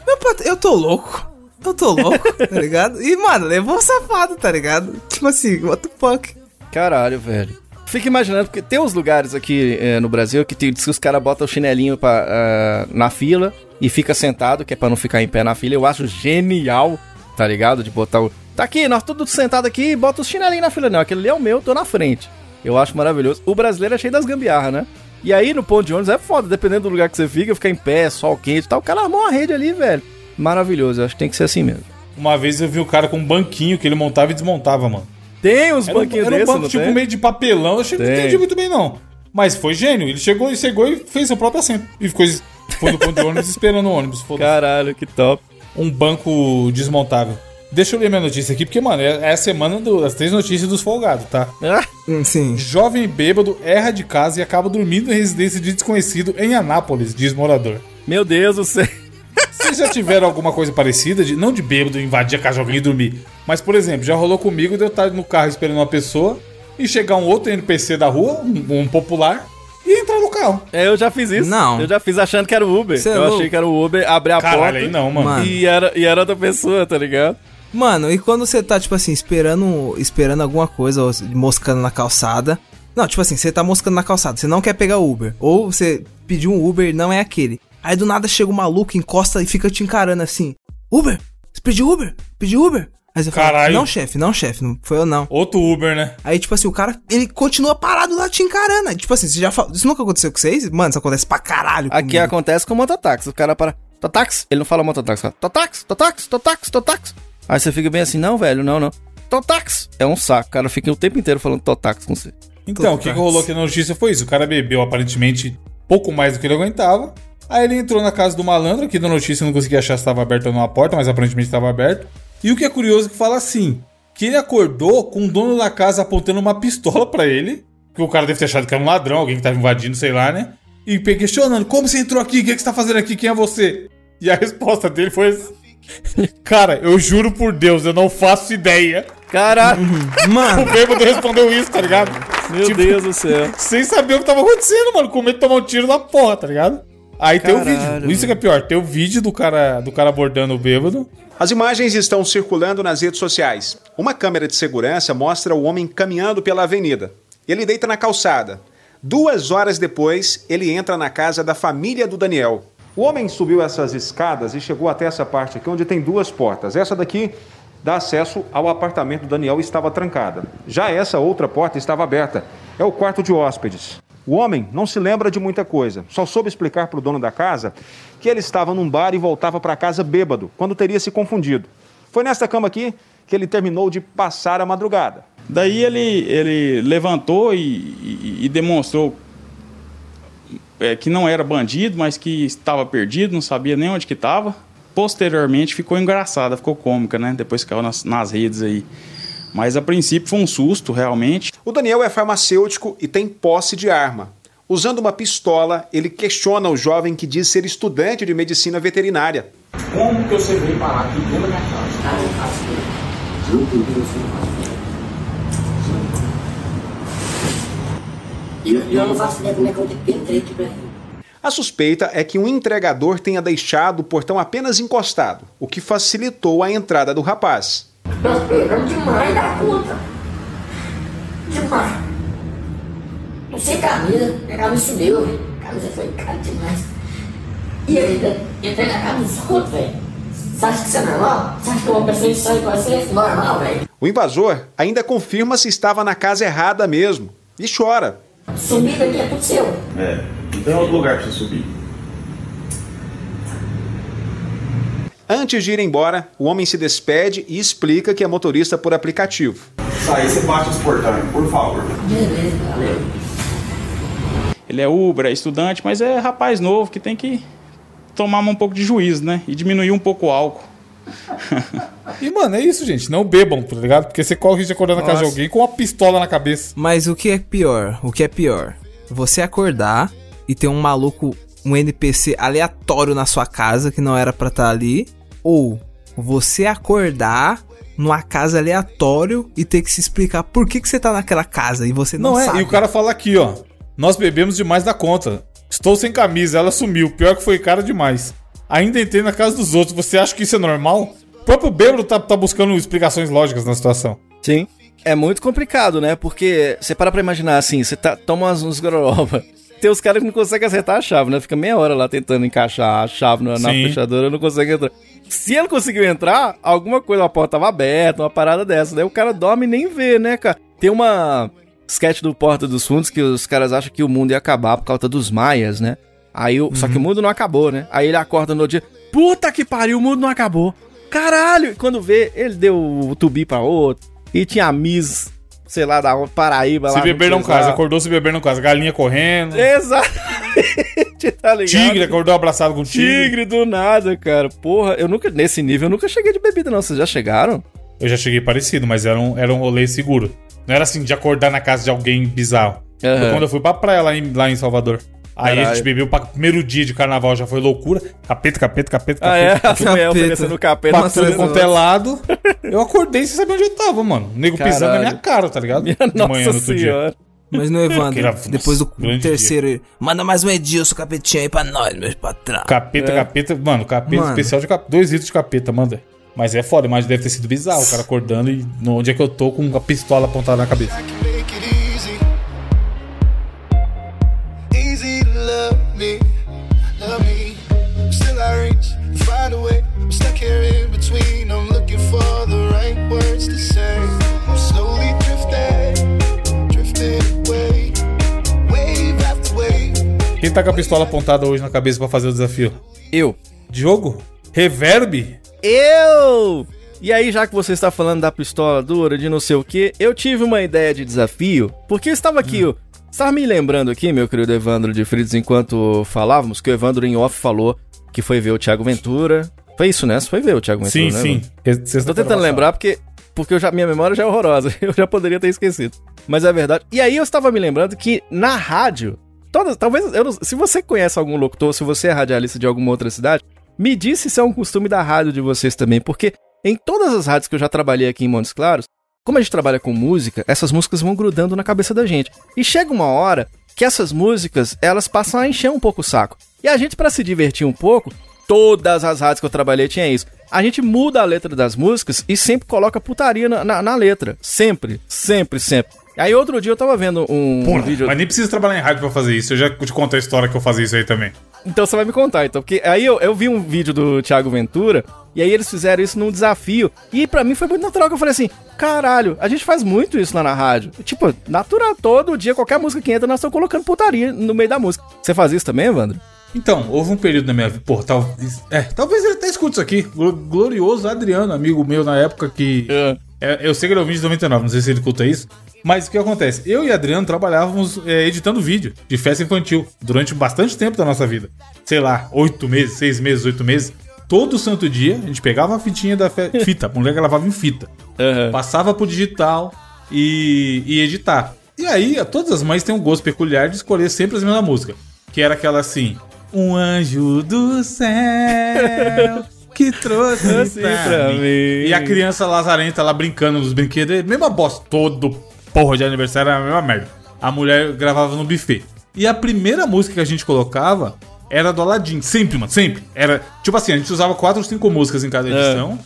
meu patrão, eu tô louco. Eu tô louco, tá ligado? E, mano, levou o safado, tá ligado? Tipo assim, what the fuck? Caralho, velho. Fica imaginando, porque tem uns lugares aqui eh, no Brasil que, tem, diz que os caras botam o chinelinho pra, ah, na fila e fica sentado, que é pra não ficar em pé na fila. Eu acho genial, tá ligado? De botar o. Tá aqui, nós todos sentados aqui e bota os chinelinhos na fila. Não, aquele ali é o meu, tô na frente. Eu acho maravilhoso. O brasileiro é cheio das gambiarras, né? E aí no ponto de ônibus é foda, dependendo do lugar que você fica, fica em pé, sol quente e tal. O cara armou uma rede ali, velho. Maravilhoso, eu acho que tem que ser assim mesmo. Uma vez eu vi o cara com um banquinho que ele montava e desmontava, mano. Tem uns Era um, banquinhos era um desses, banco tipo tem? meio de papelão. Eu achei que não entendi muito bem, não. Mas foi gênio. Ele chegou e chegou e fez seu próprio assento. E ficou foi no ponto de ônibus *laughs* esperando o ônibus. Foda-se. Caralho, que top. Um banco desmontável. Deixa eu ler minha notícia aqui, porque, mano, é é a semana do- das três notícias dos folgados, tá? Ah, Sim. Jovem bêbado erra de casa e acaba dormindo em residência de desconhecido em Anápolis, diz morador. meu Deus do céu. Vocês já tiveram alguma coisa parecida? De, não de bêbado invadir a casa de alguém e dormir. Mas, por exemplo, já rolou comigo de eu estar no carro esperando uma pessoa e chegar um outro NPC da rua, um, um popular, e entrar no carro. É, eu já fiz isso. Não. Eu já fiz achando que era o Uber. Cê é eu achei que era o Uber, abrir a Caralho, porta. aí não, mano. Mano. E era, e era outra pessoa, tá ligado? Mano, e quando você tá, tipo assim, esperando, esperando alguma coisa, ou moscando na calçada. Não, tipo assim, você tá moscando na calçada, você não quer pegar Uber. Ou você pediu um Uber e não é aquele. Aí do nada chega um maluco, encosta e fica te encarando assim. Uber? Você pediu Uber? Pediu Uber? Aí você fala, Caralho. não, chefe, não, chefe, não foi eu não. Outro Uber, né? Aí, tipo assim, o cara, ele continua parado lá te encarando. Tipo assim, você já fala, isso nunca aconteceu com vocês? Mano, isso acontece pra caralho Aqui comigo. acontece com o mototáxi. O cara para. Totáxi? Ele não fala mototáxi, fala totáxi, totáxi, totáxi, totáxi. Aí você fica bem assim, não, velho, não, não. Totáxi. É um saco. O cara fica o tempo inteiro falando totáxi com você. Então, o que, que rolou aqui na notícia foi isso. O cara bebeu aparentemente pouco mais do que ele aguentava. Aí ele entrou na casa do malandro, aqui na notícia eu não consegui achar se estava aberta ou não a porta, mas aparentemente estava aberto. E o que é curioso é que fala assim: que ele acordou com o dono da casa apontando uma pistola pra ele. Que o cara deve ter achado que era um ladrão, alguém que tava invadindo, sei lá, né? E questionando: como você entrou aqui? O que, é que você tá fazendo aqui? Quem é você? E a resposta dele foi assim: *laughs* Cara, eu juro por Deus, eu não faço ideia. Caralho, *laughs* O Mano, bêbado respondeu isso, tá ligado? meu Tipo, Deus do céu. *laughs* sem saber o que tava acontecendo, mano. Com medo de tomar um tiro na porra, tá ligado? Aí tem o vídeo. Isso que é pior. Tem o vídeo do cara, do cara abordando o bêbado. As imagens estão circulando nas redes sociais. Uma câmera de segurança mostra o homem caminhando pela avenida. Ele deita na calçada. Duas horas depois, ele entra na casa da família do Daniel. O homem subiu essas escadas e chegou até essa parte aqui, onde tem duas portas. Essa daqui dá acesso ao apartamento do Daniel e estava trancada. Já essa outra porta estava aberta. É o quarto de hóspedes. O homem não se lembra de muita coisa, só soube explicar para o dono da casa que ele estava num bar e voltava para casa bêbado, quando teria se confundido. Foi nesta cama aqui que ele terminou de passar a madrugada. Daí ele, ele levantou e, e- e demonstrou é, que não era bandido, mas que estava perdido, não sabia nem onde que estava. Posteriormente ficou engraçada, ficou cômica, né? Depois caiu nas, nas redes aí. Mas a princípio foi um susto, realmente. O Daniel é farmacêutico e tem posse de arma. Usando uma pistola, ele questiona o jovem que diz ser estudante de medicina veterinária. Como que você veio parar aqui dentro da minha casa? Eu não faço ideia como é que eu entrei aqui pra ele. A suspeita é que um entregador tenha deixado o portão apenas encostado, o que facilitou a entrada do rapaz. Nós pegamos demais da conta. Demais. Não sei camisa, minha camisa sumiu, velho. A camisa foi cara demais. E eu ainda entrei na casa dos outros, velho. Você acha que isso é normal? Você acha que uma pessoa insana igual você é normal, velho? O invasor ainda confirma se estava na casa errada mesmo e chora. Subir daqui é tudo seu. É, não tem outro lugar pra você subir. Antes de ir embora, o homem se despede e explica que é motorista por aplicativo. Sai, você bate os portões, por favor. Ele é Uber, é estudante, mas é rapaz novo que tem que tomar um pouco de juízo, né? E diminuir um pouco o álcool. *laughs* E, mano, é isso, gente. Não bebam, tá ligado? Porque você corre o risco de acordar na casa de Nossa. alguém com uma pistola na cabeça. Mas o que é pior? O que é pior? Você acordar e ter um maluco, um NPC aleatório na sua casa que não era pra estar ali, ou você acordar numa casa aleatório e ter que se explicar por que, que você tá naquela casa e você não, Não, é, sabe. e o cara fala aqui, ó. Nós bebemos demais da conta. Estou sem camisa, ela sumiu. Pior que foi cara demais. Ainda entrei na casa dos outros. Você acha que isso é normal? O próprio bêbado tá, tá buscando explicações lógicas na situação. Sim. É muito complicado, né? Porque você para pra imaginar assim, você tá, toma umas, uns gororoba. *laughs* Tem os caras que não conseguem acertar a chave, né? Fica meia hora lá tentando encaixar a chave na, na fechadura, não consegue entrar. Se ele conseguiu entrar, alguma coisa, a porta tava aberta, uma parada dessa. Daí o cara dorme e nem vê, né, cara? Tem uma sketch do Porta dos Fundos que os caras acham que o mundo ia acabar por causa dos maias, né? Aí, o- Só que o mundo não acabou, né? Aí ele acorda no dia, puta que pariu, o mundo não acabou. Caralho! E quando vê, ele deu o tubi pra outro. E tinha a Miss, sei lá, da Paraíba lá. Se beber não casa, acordou se beber não casa. Galinha correndo. Exatamente, *laughs* tá ligado? Tigre, acordou abraçado com tigre. Tigre do nada, cara. Porra, eu nunca, nesse nível, eu nunca cheguei de bebida, não. Vocês já chegaram? Eu já cheguei parecido, mas era um, era um rolê seguro. Não era assim de acordar na casa de alguém bizarro. Foi Aham. quando eu fui pra praia lá em, lá em Salvador. Aí a Caralho. gente bebeu pra primeiro dia de carnaval, já foi loucura. Capeta, capeta, capeta, Ah, é? capeta. *laughs* Capeta. oferecendo capeta. Pra Nossa, tudo eu- acordei sem saber onde eu tava, mano. O nego pisando na Caralho. minha cara, tá ligado? Minha De manhã nossa no outro dia. senhora. Mas no Evandro, depois do terceiro, ele, manda mais um Edilson capetinho aí pra nós, meus patrão. Capeta, É. capeta. Mano, capeta Mano. especial de capeta. Dois litros de capeta, manda. Mas é foda, mas deve ter sido bizarro. O cara acordando e no- onde é que eu tô com a pistola apontada na cabeça. Looking for the right words to say. I'm slowly drifting, drifting away. Wave after wave. Quem tá com a pistola apontada hoje na cabeça pra fazer o desafio? Eu. Diogo? Reverb? Eu! E aí, já que você está falando da pistola dura, de não sei o que, eu tive uma ideia de desafio, porque eu estava aqui, Hum. ó, estava me lembrando aqui, meu querido Evandro de Fritos, enquanto falávamos, que o Evandro em off falou que foi ver o Thiago Ventura. Foi isso, né? Você foi ver o Thiago Ventura, Sim, né? sim. Tô tentando lembrar porque, porque eu já, minha memória já é horrorosa. *laughs* Eu já poderia ter esquecido. Mas é verdade. E aí eu estava me lembrando que na rádio, todas, talvez, eu não- se você conhece algum locutor, se você é radialista de alguma outra cidade, me diz se é um costume da rádio de vocês também, porque em todas as rádios que eu já trabalhei aqui em Montes Claros, como a gente trabalha com música, essas músicas vão grudando na cabeça da gente. E chega uma hora que essas músicas, elas passam a encher um pouco o saco. E a gente, pra se divertir um pouco, todas as rádios que eu trabalhei tinha isso. A gente muda a letra das músicas e sempre coloca putaria na, na, na letra. Sempre, sempre, sempre. Aí outro dia eu tava vendo um, Porra, um vídeo. mas nem precisa trabalhar em rádio pra fazer isso. Eu já te conto a história que eu fazia isso aí também. Então você vai me contar, então. Porque aí eu, eu vi um vídeo do Thiago Ventura, e aí eles fizeram isso num desafio. E pra mim foi muito natural que eu falei assim: caralho, a gente faz muito isso lá na rádio. Tipo, natural, todo dia, qualquer música que entra, nós estamos colocando putaria no meio da música. Você faz isso também, Evandro? Então, houve um período na minha vida. Pô, talvez. É, talvez ele até escute isso aqui. Glo- Glorioso Adriano, amigo meu na época que. É, eu sei que ele é ouvinte de 99, não sei se ele escuta isso. Mas o que acontece? Eu e Adriano trabalhávamos é, editando vídeo de festa infantil durante bastante tempo da nossa vida. Sei lá, oito meses, seis meses, oito meses. Todo santo dia a gente pegava a fitinha da fe- *laughs* fita, a mulher gravava em fita. Passava pro digital e, e editar. E aí, todas as mães têm um gosto peculiar de escolher sempre as mesmas músicas. Que era aquela assim: Um anjo do céu que trouxe Trouxe pra, pra mim. mim. E a criança lazarenta lá brincando nos brinquedos. Mesma bosta, todo porra de aniversário era a mesma merda. A mulher gravava no buffet. E a primeira música que a gente colocava era do Aladdin. Sempre, mano, sempre. Era, tipo assim, a gente usava quatro ou cinco músicas em cada edição.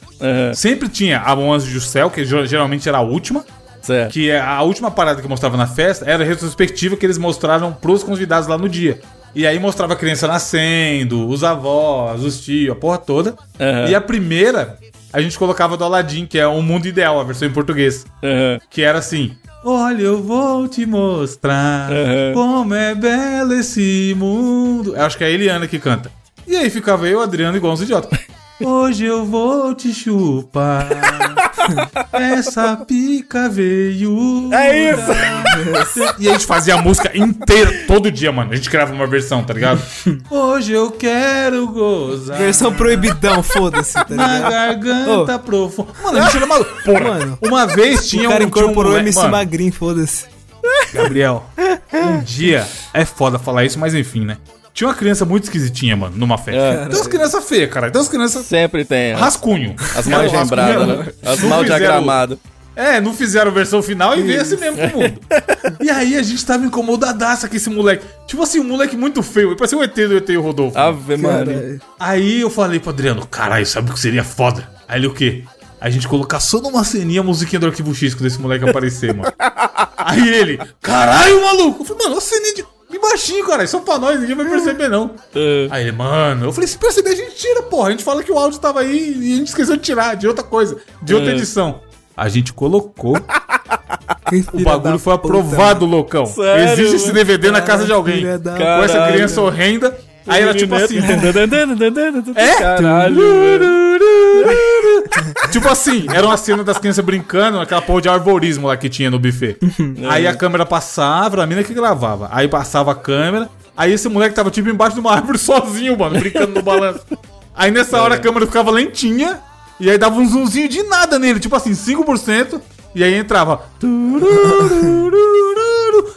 Sempre tinha a Anjo do Céu, que ger- geralmente era a última. Certo. Que é a última parada que mostrava na festa era a retrospectiva que eles mostraram pros convidados lá no dia. E aí mostrava a criança nascendo, os avós, os tios, a porra toda. Aham. E a primeira, a gente colocava do Aladdin, que é o Mundo Ideal, a versão em português. Aham. Que era assim: Olha, eu vou te mostrar Aham. como é belo esse mundo. Eu acho que é a Eliana que canta. E aí ficava eu Adriano igual uns idiotas. Hoje eu vou te chupar. *laughs* Essa pica veio. É isso! *laughs* E a gente fazia a música inteira todo dia, mano. A gente criava uma versão, tá ligado? *laughs* Hoje eu quero gozar. Versão proibidão, foda-se, tá Na ligado? garganta profunda. Mano, a gente era maluco. Porra, Mano, uma vez tinha o cara um. tinha um incorporou o moleque- MC mano, Magrinho, foda-se. Gabriel, um dia é foda falar isso, mas enfim, né? Tinha uma criança muito esquisitinha, mano, numa festa. É. Tem umas crianças feias, cara. Tem umas crianças Sempre tem. ó. rascunho. As mal *laughs* não- né? As não mal fizeram- diagramadas. É, não fizeram versão final e veio assim mesmo pro mundo. e aí a gente tava incomodadaça com esse moleque. Tipo assim, um moleque muito feio. Ele parecia o ET do ET e o Rodolfo. Ave Maria. Aí eu falei pro Adriano, caralho, sabe o que seria foda? Aí ele o quê? A gente colocar só numa ceninha a musiquinha do arquivo X quando esse moleque aparecer, mano. *laughs* Aí ele, caralho, maluco. Eu falei, mano, uma ceninha de. Baixinho, cara. Só pra nós, ninguém vai perceber, não. Aí ele, mano, eu falei, se perceber, a gente tira, porra. A gente fala que o áudio tava aí e a gente esqueceu de tirar, de outra coisa, de outra edição. A gente colocou, *laughs* o bagulho foi aprovado, loucão. Sério, Existe esse mano? DVD na casa de alguém. Com essa criança horrenda. Aí era tipo assim. É? *laughs* É? Caralho, tipo assim, era uma cena das crianças brincando, aquela porra de arborismo lá que tinha no buffet. aí a câmera passava, a mina que gravava. Aí passava a câmera, aí esse moleque tava tipo embaixo de uma árvore *laughs* sozinho, mano, brincando no balanço. Aí nessa hora a câmera ficava lentinha, e aí dava um zoomzinho de nada nele, tipo assim, 5%, e aí entrava. *laughs*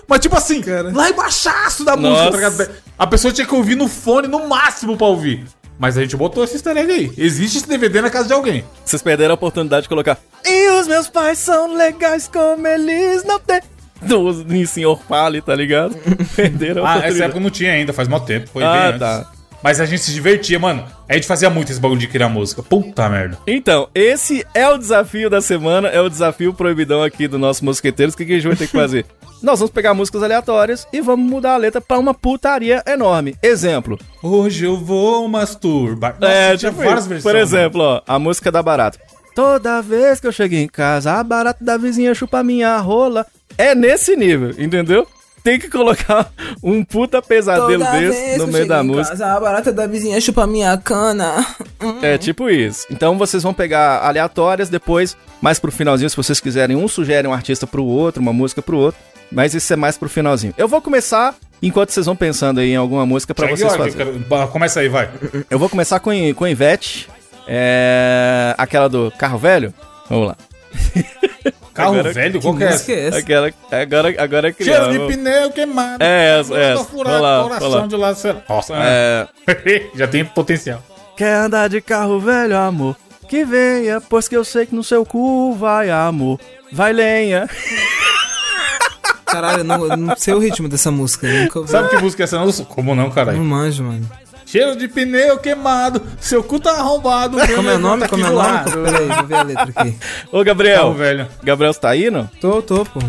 Mas tipo assim, lá embaixaço da música, Nossa. tá ligado? A pessoa tinha que ouvir no fone no máximo pra ouvir. Mas a gente botou esse easter egg aí. Existe esse DVD na casa de alguém. Vocês perderam a oportunidade de colocar. E os meus pais são legais como eles não têm. *laughs* Do Senhor Fale, tá ligado? *laughs* Perderam a Ah, essa oportunidade. época não tinha ainda, faz mó tempo. Foi Ah, bem antes. Mas a gente se divertia, mano. A gente fazia muito esse bagulho de criar música. Puta merda. Então, esse é o desafio da semana, é o desafio proibidão aqui do nosso Mosqueteiros. O que, que a gente vai ter que fazer? *laughs* Nós vamos pegar músicas aleatórias e vamos mudar a letra pra uma putaria enorme. Exemplo. Hoje eu vou masturbar. Nossa, é, tinha tipo várias isso. versões. Por exemplo, ó, a música da Barata. Toda vez que eu chego em casa, a barata da vizinha chupa minha rola. É nesse nível, entendeu? Tem que colocar um puta pesadelo Toda desse vez no meio da em música. casa, a barata da vizinha chupa minha cana. É tipo isso. Então vocês vão pegar aleatórias depois, mais pro finalzinho, se vocês quiserem. Um sugere um artista pro outro, uma música pro outro. Mas isso é mais pro finalzinho. Eu vou começar enquanto vocês vão pensando aí em alguma música pra Segue vocês fazerem. Começa aí, vai. Eu vou começar com, com Ivete. É. Aquela do carro velho. Vamos lá. *laughs* Carro Agora- velho? Qual que é essa? é? Aquela. Agora, agora é Cheiro criança. de pneu queimado. É, essa, Tô essa. furado, coração vamos lá. de lado. sei- Nossa, É. *laughs* já tem potencial. Quer andar de carro velho, amor? Que venha, pois que eu sei que no seu cu vai amor. Vai lenha. *laughs* Caralho, eu não, não sei o ritmo dessa música. Sabe que música é essa? Não? Como não, Não caralho? manjo, mano. Cheiro de pneu queimado, seu cu tá arrombado. Como é o nome? Tá Como é o nome? Peraí, deixa eu ver a letra aqui. Ô, Gabriel. Carro velho. Gabriel, você tá aí, não? Tô, tô, pô.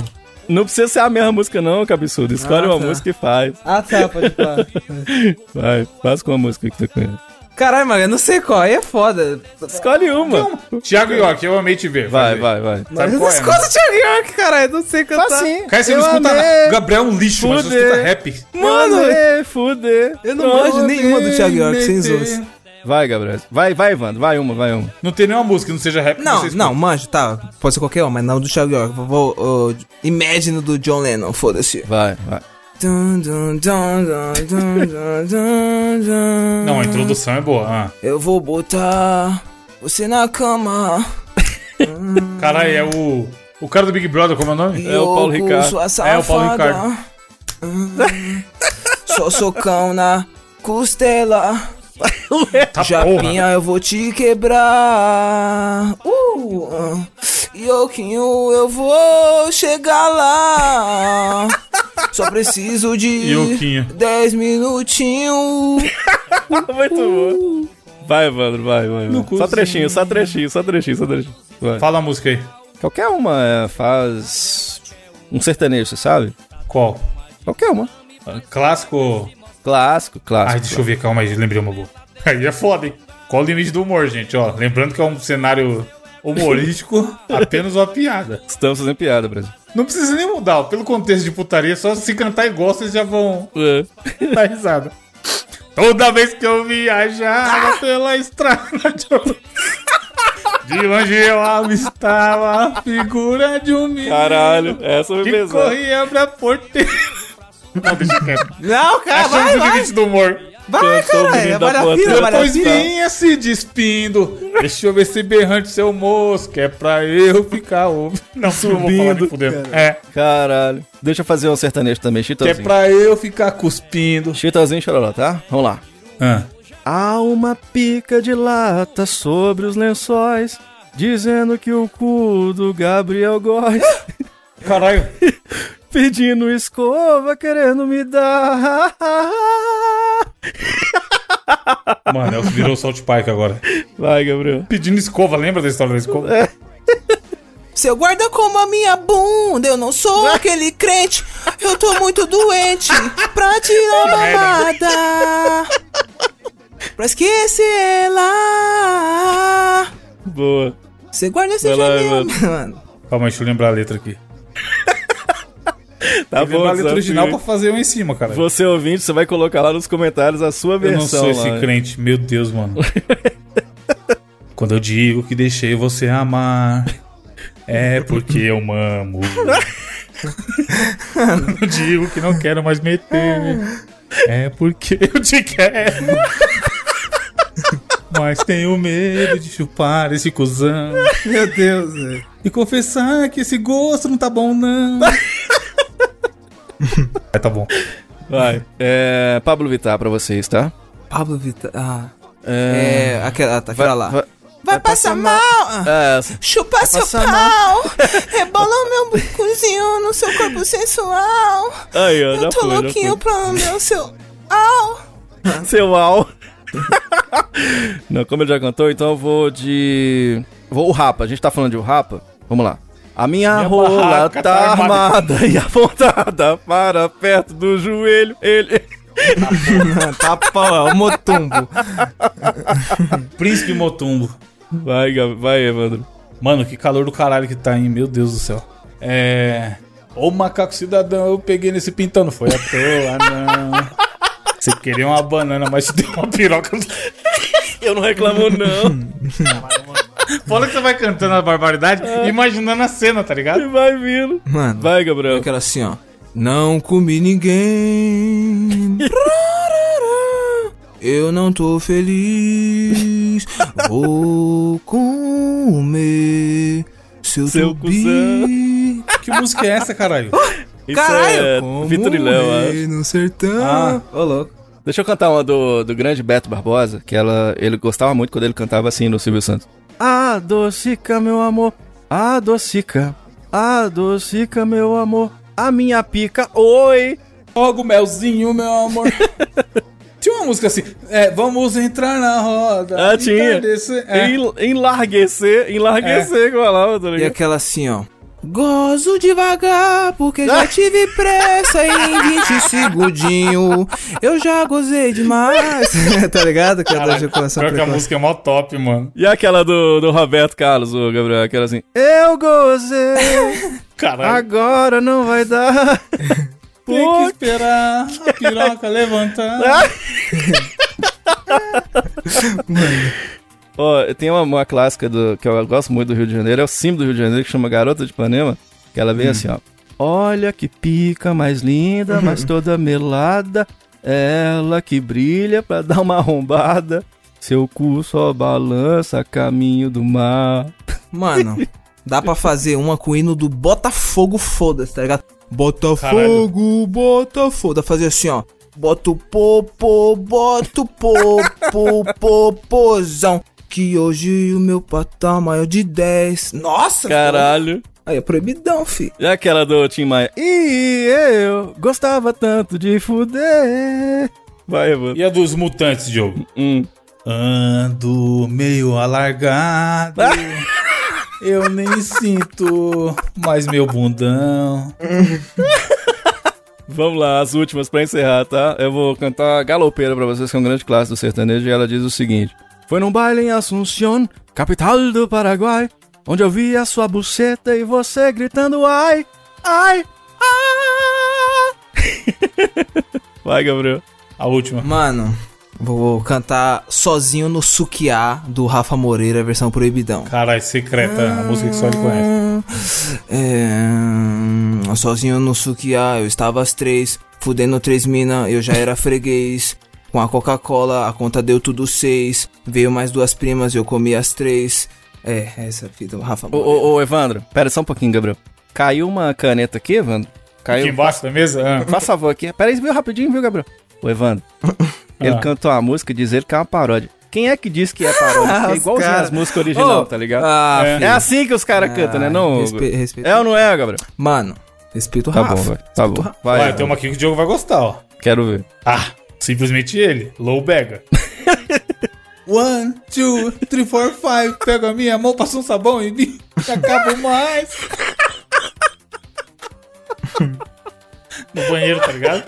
Não precisa ser a mesma música, não, cabeçudo. Escolhe Ah, uma tá. música e faz. Ah, tá, pode falar. *laughs* Vai, faz com a música que tu conhece. Caralho, mano, eu não sei qual. Aí é foda. Escolhe uma. Thiago York, eu amei te ver. Vai, vai, vai. Mas Sabe eu não é, escuto o Thiago York, caralho. Eu não sei cantar. Faz sim. Cara, você não Eu escuta amei. nada. Gabriel é um lixo, mas você escuta rap. Mano, Fuder, fuder. eu não manjo nenhuma do Thiago York, sem zoas. Vai, Gabriel. Vai, vai, Evandro. Vai uma, vai uma. Não tem nenhuma música que não seja rap. Não, escuta. não, manjo, tá. Pode ser qualquer um, mas não do Thiago York. Vou, vou uh, Imagine do John Lennon, foda-se. Vai, vai. Dun, dun, dun, dun, dun, dun, dun, dun. Não, a introdução é boa. Ah. Eu vou botar você na cama. Caralho, é o. O cara do Big Brother, como é o nome? É o Paulo Ricardo. É, o Paulo Ricardo. Só socão na costela. Tá Japinha, eu vou te quebrar. Uh. Ioquinho, eu vou chegar lá. Só preciso de Ioquinho. 10 minutinhos. *laughs* Muito bom. Vai, Evandro, vai, vai. vai. Só trechinho, só trechinho, só trechinho, só trechinho. Vai. Fala a música aí. Qualquer uma é, faz um sertanejo, você sabe? Qual? Qualquer uma. Clássico. Clássico, clássico. Ai, deixa eu ver, calma aí, lembrei uma boa. Aí é foda, hein? Qual o limite do humor, gente? Ó, lembrando que é um cenário humorístico, *laughs* apenas uma piada. Estamos fazendo piada, Brasil. Não precisa nem mudar, ó, pelo contexto de putaria, só se cantar igual vocês já vão É. *laughs* dar risada. Toda vez que eu viajava pela estrada de longe eu avistava a figura de um menino Caralho, essa foi que pesada. corria pra porteira. *laughs* Não, deixa quieto. Não, cara, Achamos vai, o vai. limite do humor. Vai, cara. É vale a fila, vale Depois vinha se despindo. Deixa eu ver esse berrante seu moço, que é pra eu ficar ouvindo. *laughs* Não, subindo. Fudendo. É, Caralho. Deixa eu fazer um sertanejo também, que é Chitãozinho. pra eu ficar cuspindo. Chitãozinho Chororó, tá? Vamos lá. Ah. Há uma pica de lata sobre os lençóis, dizendo que o cu do Gabriel Góes, Caralho. *laughs* pedindo escova, querendo me dar. *laughs* Mano, é o que virou Salt Pike agora. Vai, Gabriel. Pedindo escova, lembra da história da escova? *laughs* Seu guarda como a minha bunda, eu não sou aquele crente. Eu tô muito doente pra tirar mamada. Pra esquecer ela. Boa. Você guarda esse janela, mano. mano. Calma aí, deixa eu lembrar a letra aqui. Tá Tem que lembrar a letra original pra fazer um em cima, cara. Você ouvinte, você vai colocar lá nos comentários a sua Eu não versão sou esse lá. crente, meu Deus, mano. *laughs* Quando eu digo que deixei você amar, é porque eu mamo. *laughs* Quando eu digo que não quero mais meter, é porque eu te quero. Mas tenho medo de chupar esse cuzão. Meu Deus, velho. E confessar que esse gosto não tá bom, não. *laughs* é, tá bom. Vai. É, Pablo Vittar pra vocês, tá? Pablo Vittar. Ah. É, É, aquela, aquela lá. vai- Vai, passar mal! É, Chupa seu pau! Rebola o meu bucozinho no seu corpo sensual! aí, ó, Eu tô foi, louquinho foi. pra lamber o seu. Au! Seu au. Não, como ele já cantou, então eu vou de. Vou o Rapa. A gente tá falando de o Rapa? Vamos lá. A minha, Minha rola tá, tá armada. armada *laughs* e apontada para perto do joelho. Ele. *laughs* tá pau, é o motumbo. *laughs* Príncipe Motumbo. Vai, Gabi, vai, Evandro. Mano, que calor do caralho que tá, hein? Meu Deus do céu. É. Ô macaco cidadão, eu peguei nesse pintão, não foi à toa, não. Você queria uma banana, mas te deu uma piroca. Eu não reclamo, não. Fala que você vai cantando a barbaridade, imaginando a cena, tá ligado? vai vindo. Mano, Vai, Gabriel. aquela assim, ó. Não comi ninguém. *laughs* Eu não tô feliz. Vou comer seu, Seu tubi. Que música é essa, caralho? Isso Caralho, é Vitor e Léo, no sertão. Ah. Ô, louco. Deixa eu cantar uma do, do grande Beto Barbosa, que ela, ele gostava muito quando ele cantava assim no Silvio Santos. Adocica, meu amor, adocica, adocica, meu amor, a minha pica, oi. Joga o melzinho, meu amor. *laughs* Tinha uma música assim, é, vamos entrar na roda. Ah, tinha. entardecer. É. En- Enlarguecer, enlarguecer, que eu falava, tá E aquela assim, ó. Gozo devagar, porque já *laughs* tive pressa e em 20 segundinho eu já gozei demais. *laughs* tá ligado? Que é ejaculação pior que a música é mó top, mano. E aquela do, do Roberto Carlos, o Gabriel, aquela assim, eu gozei, *laughs* Caralho. agora não vai dar. Tem que esperar a piroca levantar. Ó, tem uma, uma clássica do, que eu gosto muito do Rio de Janeiro, é o símbolo do Rio de Janeiro, que chama Garota de Ipanema, que ela vem assim, ó. Olha que pica mais linda, mas *laughs* toda melada, ela que brilha pra dar uma arrombada, seu cu só balança caminho do mar. Mano, dá pra fazer uma com o hino do Botafogo, foda-se, tá ligado? Botafogo, Botafogo. Dá pra fazer assim, ó. Bota o popo, bota o popo, *laughs* popozão. Que hoje o meu patamar é maior de 10. Nossa! Caralho. Aí é proibidão, fi. E aquela do Tim Maia. E eu gostava tanto de fuder. Vai, mano. E a dos mutantes, Diogo? Hum. Ando meio alargado. *laughs* Eu nem sinto mais meu bundão. *laughs* Vamos lá, as últimas pra encerrar, tá? Eu vou cantar Galopeira pra vocês, que é um grande clássico do sertanejo, e ela diz o seguinte: Foi num baile em Assunción, capital do Paraguai, onde eu vi a sua buceta e você gritando ai, ai, ai. *laughs* Vai, Gabriel. A última. Mano, vou cantar sozinho no Sukiá do Rafa Moreira, versão proibidão. Caralho, secreta. A música que só ele conhece. É, sozinho no Sukiá, eu estava às três, fudendo três mina, eu já era freguês. Com a Coca-Cola, a conta deu tudo seis. Veio mais duas primas, eu comi as três. É, essa a fita do Rafa Ô, ô, ô, Evandro, pera só um pouquinho, Gabriel. Caiu uma caneta aqui, Evandro? Caiu. Aqui embaixo da mesa? Ah. Faz favor aqui. Pera aí, viu rapidinho, viu, Gabriel? Ô, Evandro. *laughs* Ele Ah. cantou uma música e diz ele que é uma paródia. Quem é que diz que é *laughs* paródia? Porque é igualzinho cara- as músicas original, Ô, tá ligado? ah, é. É assim que os caras cantam, né? Não, respe- Hugo? respeita- É ou não é, Gabriel? Mano, respeita o Tá Rafa. bom, vai. Tá bom. Vai, Vai, tem uma aqui que o Diogo vai gostar, ó. Quero ver. Ah, simplesmente ele. Low Bega. *laughs* One, two, three, four, five. Pego a minha mão, passo um sabão em mim. e Acabo mais. No banheiro, tá ligado?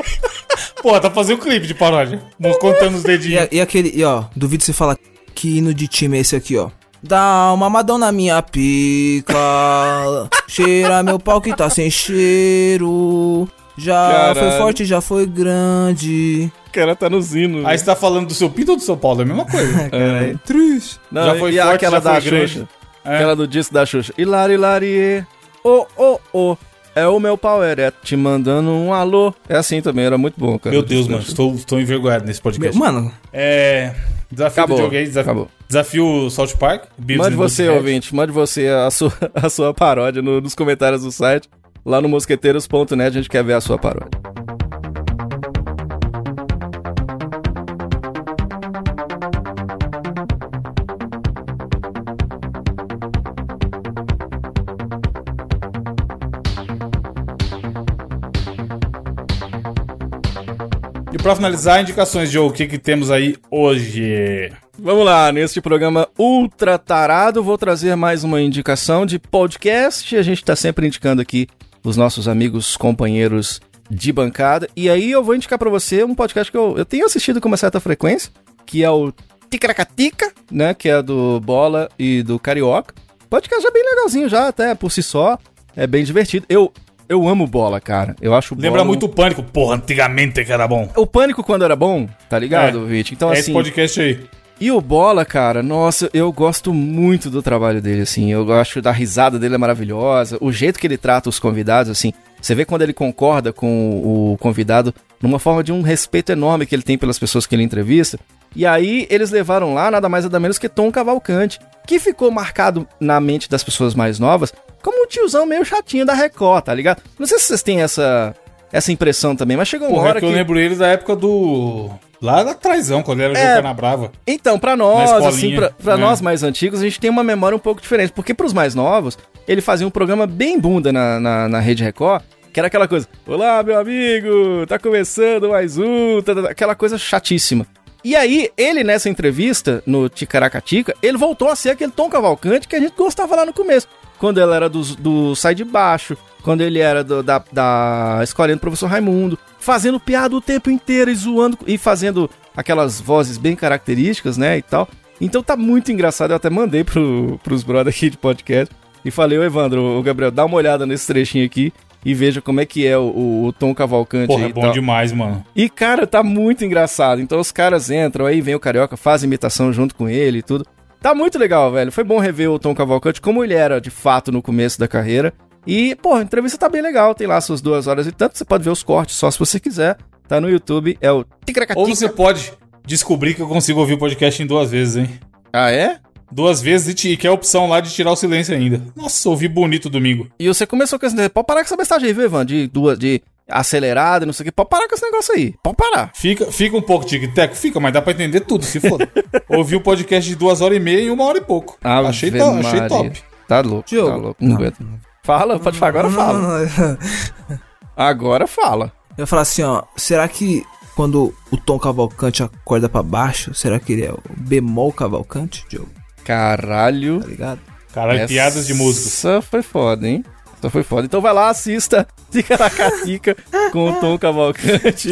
Pô, tá fazendo um clipe de paródia. Contando os E, dedinhos. a- e aquele, e ó, duvido você falar que hino de time é esse aqui, ó. Dá uma madão na minha pica, cheira meu pau que tá sem cheiro. Já foi Caralho. forte, já foi grande. O cara tá nos hinos. Aí você tá falando do seu pinto ou do São Paulo? É a mesma coisa. *laughs* Caralho. Triste. Não, Já foi e forte, aquela já foi da grande. Xuxa. É. Aquela do disco da Xuxa. Hilari, hilari, ô, ô, ô. É o meu pau ereto te mandando um alô. É assim também, era muito bom, cara. Meu Deus, mano, estou, estou envergonhado nesse podcast. Meu- Mano, É. Desafio Acabou, aí, desafio, acabou. desafio South Park. Beavis Mande and você, ouvinte, mande você a sua, *laughs* a sua paródia no- nos comentários do site. Lá no mosqueteiros.net a gente quer ver a sua paródia. E pra finalizar, indicações, Joe, o que, que temos aí hoje? Vamos lá, neste programa ultra tarado, vou trazer mais uma indicação de podcast. A gente tá sempre indicando aqui os nossos amigos, companheiros de bancada. E aí eu vou indicar pra você um podcast que eu, eu tenho assistido com uma certa frequência, que é o Ticaracatica, né? Que é do Bola e do Carioca. Podcast já bem legalzinho já, até por si só. É bem divertido. Eu, eu amo Bola, cara. Eu acho Lembra Bola muito o Pânico. Porra, antigamente que era bom. O Pânico quando era bom, tá ligado, É. Vit? Então é assim... esse podcast aí. E o Bola, cara, nossa, eu gosto muito do trabalho dele, assim. Eu acho da risada dele é maravilhosa. O jeito que ele trata os convidados, assim. Você vê quando ele concorda com o convidado numa forma de um respeito enorme que ele tem pelas pessoas que ele entrevista. E aí eles levaram lá nada mais nada menos que Tom Cavalcante, que ficou marcado na mente das pessoas mais novas como um tiozão meio chatinho da Record, tá ligado? Não sei se vocês têm essa, essa impressão também, mas chegou uma Porra, é hora que que... eu lembro ele da época do. Lá traizão, quando ele era É. na Brava. Então, pra Na nós, assim, pra, pra né? nós mais antigos, a gente tem uma memória um pouco diferente. Porque pros mais novos, ele fazia um programa bem bunda na, na, na Rede Record, que era aquela coisa: Olá, meu amigo, tá começando mais um, tá, tá, tá", aquela coisa chatíssima. E aí, ele nessa entrevista, no Ticaracatica, ele voltou a ser aquele Tom Cavalcante que a gente gostava lá no começo. Quando ele era do, do Sai de Baixo, quando ele era do- da, da escolinha do professor Raimundo, fazendo piada o tempo inteiro e zoando e fazendo aquelas vozes bem características, né, e tal. Então tá muito engraçado, eu até mandei pro, pros brothers aqui de podcast e falei, ô Evandro, ô Gabriel, dá uma olhada nesse trechinho aqui e veja como é que é o, o Tom Cavalcante Porra, é bom tal. demais, mano. E, cara, tá muito engraçado. Então os caras entram, aí vem o Carioca, faz imitação junto com ele e tudo. Tá muito legal, velho. Foi bom rever o Tom Cavalcante como ele era, de fato, no começo da carreira. E, pô, a entrevista tá bem legal. Tem lá suas duas horas e tanto. Você pode ver os cortes só se você quiser. Tá no YouTube. É o Ticracatica. Ou você pode descobrir que eu consigo ouvir o podcast em duas vezes, hein? Ah, é? Duas vezes e que é a opção lá de tirar o silêncio ainda. Nossa, ouvi bonito domingo. E você começou com esse... Pode parar com essa mensagem aí, viu, Evan? De duas... De acelerado, não sei o que. Pode parar com esse negócio aí. Pode parar. Fica, fica um pouco tic-tac, fica, mas dá pra entender tudo, se foda. *laughs* ouvi o podcast de duas horas e meia em uma hora e pouco. achei, Ave to achei top. Tá louco, Diogo. tá louco. Não aguento. Fala, pode falar. Agora fala. Agora fala. Eu ia falar assim, ó, será que quando o Tom Cavalcante acorda pra baixo, será que ele é o bemol Cavalcante, Diogo? Caralho. Tá ligado? Caralho, piadas de músicos. Essa foi foda, hein? Essa foi foda. Então vai lá, assista *laughs* Ticaracatica com o Tom Cavalcante.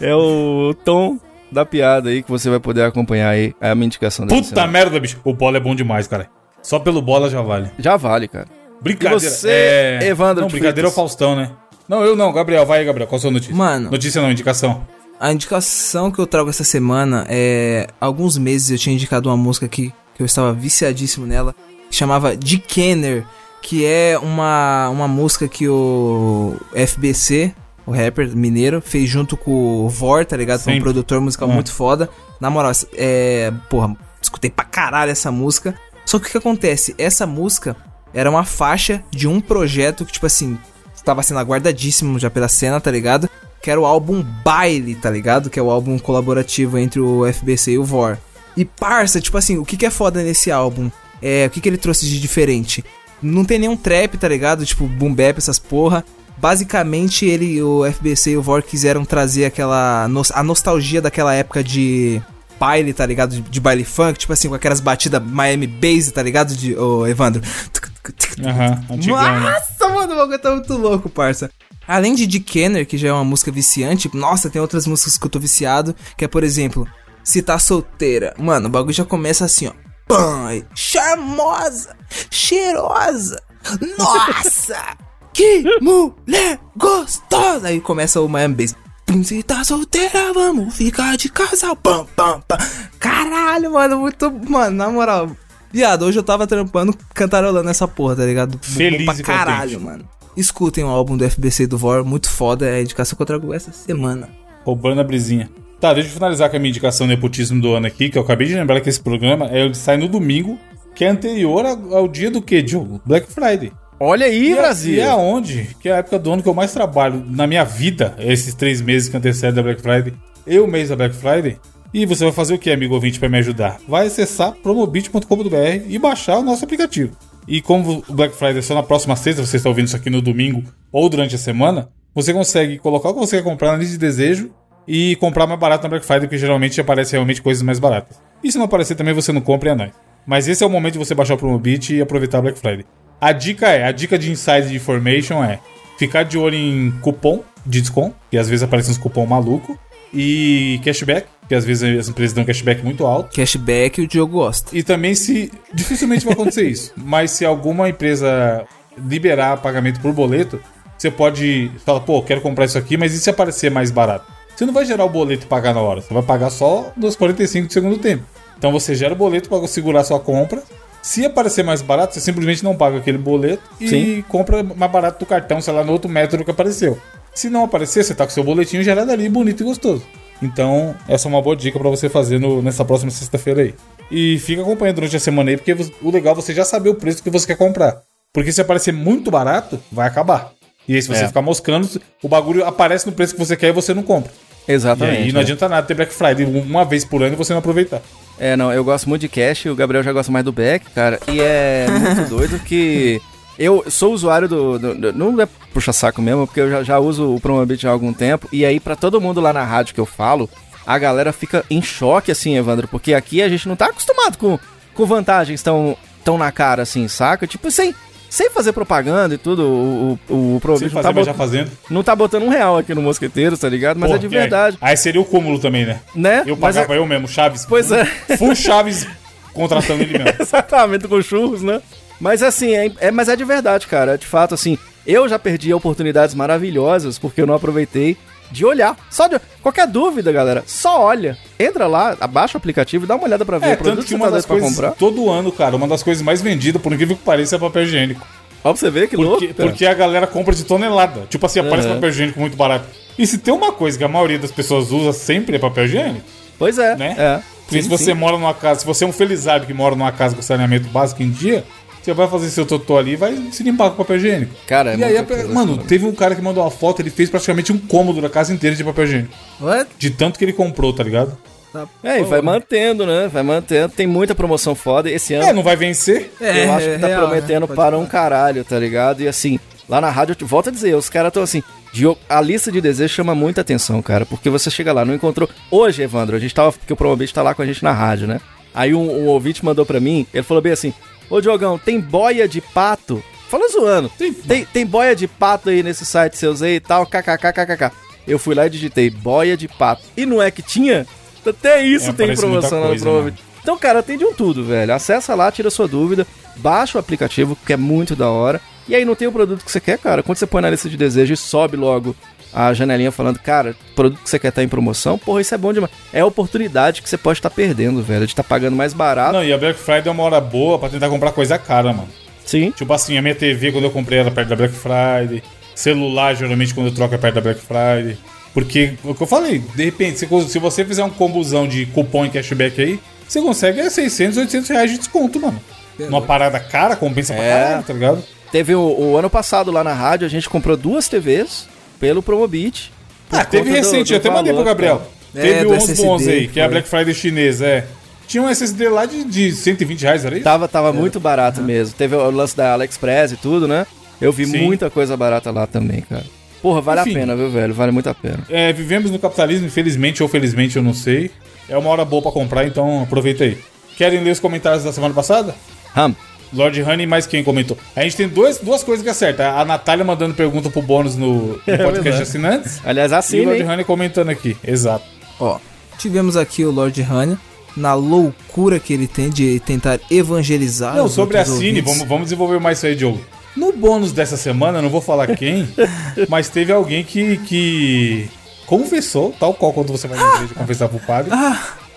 É o tom da piada aí que você vai poder acompanhar aí. É a minha indicação Puta merda, bicho. O bola é bom demais, cara. Só pelo bola já vale. Já vale, cara. Brincadeira. E você, Evandro Não, de brincadeira é o? Faustão, né? Não, eu não. Gabriel, vai aí, Gabriel. Qual a sua notícia? Mano. Notícia não, indicação. A indicação que eu trago essa semana é. Alguns meses eu tinha indicado uma música aqui que eu estava viciadíssimo nela, que chamava De Kenner, que é uma, uma música que o FBC, o rapper mineiro, fez junto com o Vor, tá ligado? Foi um produtor musical Ah. muito foda. Na moral, é. Porra, escutei pra caralho essa música. Só que o que acontece? Essa música era uma faixa de um projeto que, tipo assim, estava sendo aguardadíssimo já pela cena, tá ligado? Que era o álbum Baile, tá ligado? Que é o álbum colaborativo entre o FBC e o Vor. E parça, tipo assim, o que, que é foda nesse álbum? É, o que, que ele trouxe de diferente? Não tem nenhum trap, tá ligado? Tipo, boom bap, essas porra. Basicamente, ele, o FBC e o Vor quiseram trazer aquela. nos- a nostalgia daquela época de baile, tá ligado? De, de baile funk, tipo assim, com aquelas batidas Miami Bass, tá ligado? De, ô, Evandro. Né? Nossa, mano, o bagulho tá muito louco, parça. Além de Dick Kenner, que já é uma música viciante, nossa, tem outras músicas que eu tô viciado, que é, por exemplo, Se Tá Solteira. Mano, o bagulho já começa assim, ó. Pã, charmosa, cheirosa, nossa! *laughs* Que mulher gostosa! Aí começa o Miami Bass. Se tá solteira, vamos ficar de casal. Pam, pam, pam. Caralho, mano, muito. Mano, na moral. Viado, hoje eu tava trampando, cantarolando essa porra, tá ligado? Feliz Bom pra caralho, contente. mano. Escutem o álbum do FBC do Vor, muito foda. É a indicação que eu trago essa semana. Roubando a brisinha. Tá, deixa eu finalizar com a minha indicação nepotismo do ano aqui, que eu acabei de lembrar que esse programa é, sai no domingo, que é anterior ao, dia do que, Diogo? Black Friday. Olha aí, E, Brasil. e é aonde? Que é a época do ano que eu mais trabalho na minha vida, esses três meses que antecedem a Black Friday, e o mês da Black Friday. E você vai fazer o que, amigo ouvinte, para me ajudar? Vai acessar promobit.com.br e baixar o nosso aplicativo. E como o Black Friday é só na próxima sexta, você está ouvindo isso aqui no domingo ou durante a semana, você consegue colocar o que você quer comprar na lista de desejo e comprar mais barato na Black Friday, porque geralmente aparece realmente coisas mais baratas. E se não aparecer também, você não compra e é nóis. Mas esse é o momento de você baixar o Promobit e aproveitar a Black Friday. A dica é, a dica de inside information é ficar de olho em cupom de desconto, que às vezes aparecem uns cupom maluco, e cashback, que às vezes as empresas dão cashback muito alto. Cashback o Diogo gosta. E também se. Dificilmente vai acontecer isso. *laughs* Mas se alguma empresa liberar pagamento por boleto, você pode falar, pô, quero comprar isso aqui, mas e se aparecer mais barato? Você não vai gerar o boleto e pagar na hora. Você vai pagar só nos 45 do segundo tempo. Então você gera o boleto para segurar sua compra. Se aparecer mais barato, você simplesmente não paga aquele boleto e Sim. compra mais barato do cartão, sei lá, no outro método que apareceu. Se não aparecer, você tá com seu boletinho gerado ali, bonito e gostoso. Então, essa é uma boa dica pra você fazer no- nessa próxima sexta-feira aí. E fica acompanhando durante a semana aí, porque o legal é você já saber o preço que você quer comprar. Porque se aparecer muito barato, vai acabar. E aí, se você É. ficar moscando, o bagulho aparece no preço que você quer e você não compra. Exatamente. e aí não né? adianta nada ter Black Friday uma vez por ano e você não aproveitar. É, não, eu gosto muito de cash, o Gabriel já gosta mais do back, cara. E é muito *laughs* doido que eu sou usuário do, do- do- Não é puxa saco mesmo, porque eu já, já uso o Promobit há algum tempo. E aí, pra todo mundo lá na rádio que eu falo, a galera fica em choque, assim, Evandro, porque aqui a gente não tá acostumado com, com vantagens tão, tão na cara, assim, saca? Tipo, sem, sem fazer propaganda e tudo, o, o, o Promobit Sem não, fazer, tá mas já fazendo. não tá botando um real aqui no Mosqueteiros, tá ligado? Mas é de aí- verdade. Aí seria o cúmulo também, né? Né? Eu Mas pagava eu mesmo, Chaves. Pois é. Full Chaves contratando ele mesmo. *laughs* Exatamente, com churros, né? Mas assim, é, é- mas é de verdade, cara. De fato, assim, eu já perdi oportunidades maravilhosas porque eu não aproveitei de olhar. Só de. Qualquer dúvida, galera, só olha. Entra lá, abaixa o aplicativo e dá uma olhada pra ver É, o produto tanto que você uma tá das coisas, comprar. todo ano, cara, uma das coisas mais vendidas, por incrível que pareça, é papel higiênico. Ó, pra você ver que Porque, louco. cara. porque a galera compra de tonelada. Tipo assim, aparece Uhum. papel higiênico muito barato. E se tem uma coisa que a maioria das pessoas usa sempre é papel higiênico, Pois é, né? é. Sim, se você sim. mora numa casa, se você é um felizardo que mora numa casa com saneamento básico em dia, você vai fazer seu totô ali e vai se limpar com papel higiênico. Cara, é e aí, muita a- mano, teve um cara que mandou uma foto, ele fez praticamente um cômodo da casa inteira de papel higiênico. What? De tanto que ele comprou, tá ligado? É, e vai mantendo, né? Vai mantendo. Tem muita promoção foda. Esse ano. É, não vai vencer. É, eu acho que tá real, prometendo né? Para um caralho, tá ligado? E assim, lá na rádio, volto a dizer, os caras estão assim. de- a lista de desejos chama muita atenção, cara. Porque você chega lá, não encontrou. Hoje, Evandro, a gente tava. Porque o Promobit tá lá com a gente na rádio, né? Aí um, um ouvinte mandou pra mim, ele falou bem assim: Ô Diogão, tem boia de pato? Falou zoando. Tem- Tem, tem boia de pato aí nesse site seus aí e tal, kkkkkk. Eu fui lá e digitei boia de pato. E não é que tinha? Até isso É, tem promoção lá no coisa, Promobit. Então, cara, tem de um tudo, velho. Acessa lá, tira sua dúvida, baixa o aplicativo, que é muito da hora. E aí não tem o produto que você quer, cara. Quando você põe na lista de desejos e sobe logo a janelinha falando, cara, produto que você quer tá em promoção, porra, isso é bom demais. É a oportunidade que você pode estar perdendo, velho, de estar pagando mais barato. Não, e a Black Friday é uma hora boa pra tentar comprar coisa cara, mano. Sim. Tipo assim, a minha TV, quando eu comprei, era perto da Black Friday. Celular, geralmente, quando eu troco, é perto da Black Friday. Porque, o que eu falei, de repente, se você fizer um combuzão de cupom e cashback aí, você consegue é 600, 800 reais de desconto, mano. Uma parada cara, compensa pra É. caralho, tá ligado? Teve o, o ano passado lá na rádio, a gente comprou duas TVs pelo Promobit. Ah, teve do- recente, do eu até mandei pro Gabriel. cara. É, teve do o 11 do 11 aí, que é a. Black Friday chinesa, é. Tinha um SSD lá de, de 120 reais, era isso? Tava, tava muito barato mesmo. Teve o lance da AliExpress e tudo, né? Eu vi Sim. muita coisa barata lá também, cara. Porra, vale Enfim. a pena, viu, velho? Vale muito a pena. É, vivemos no capitalismo, infelizmente ou felizmente, eu não sei. É uma hora boa pra comprar, então aproveita aí. Querem ler os comentários da semana passada? Ram. Lord Honey mais quem comentou. A gente tem dois, duas coisas que acertam. A Natália mandando pergunta pro bônus no, no *laughs* podcast verdade. de assinantes. Aliás, e o Lord hein? Honey comentando aqui. Exato. Ó, tivemos aqui o Lord Hania na loucura que ele tem de tentar evangelizar. Não, sobre a Cine, vamos, vamos desenvolver mais isso aí, Diogo. No bônus dessa semana, não vou falar quem, *laughs* mas teve alguém que, que confessou, tal qual quando você vai na igreja confessar pro padre,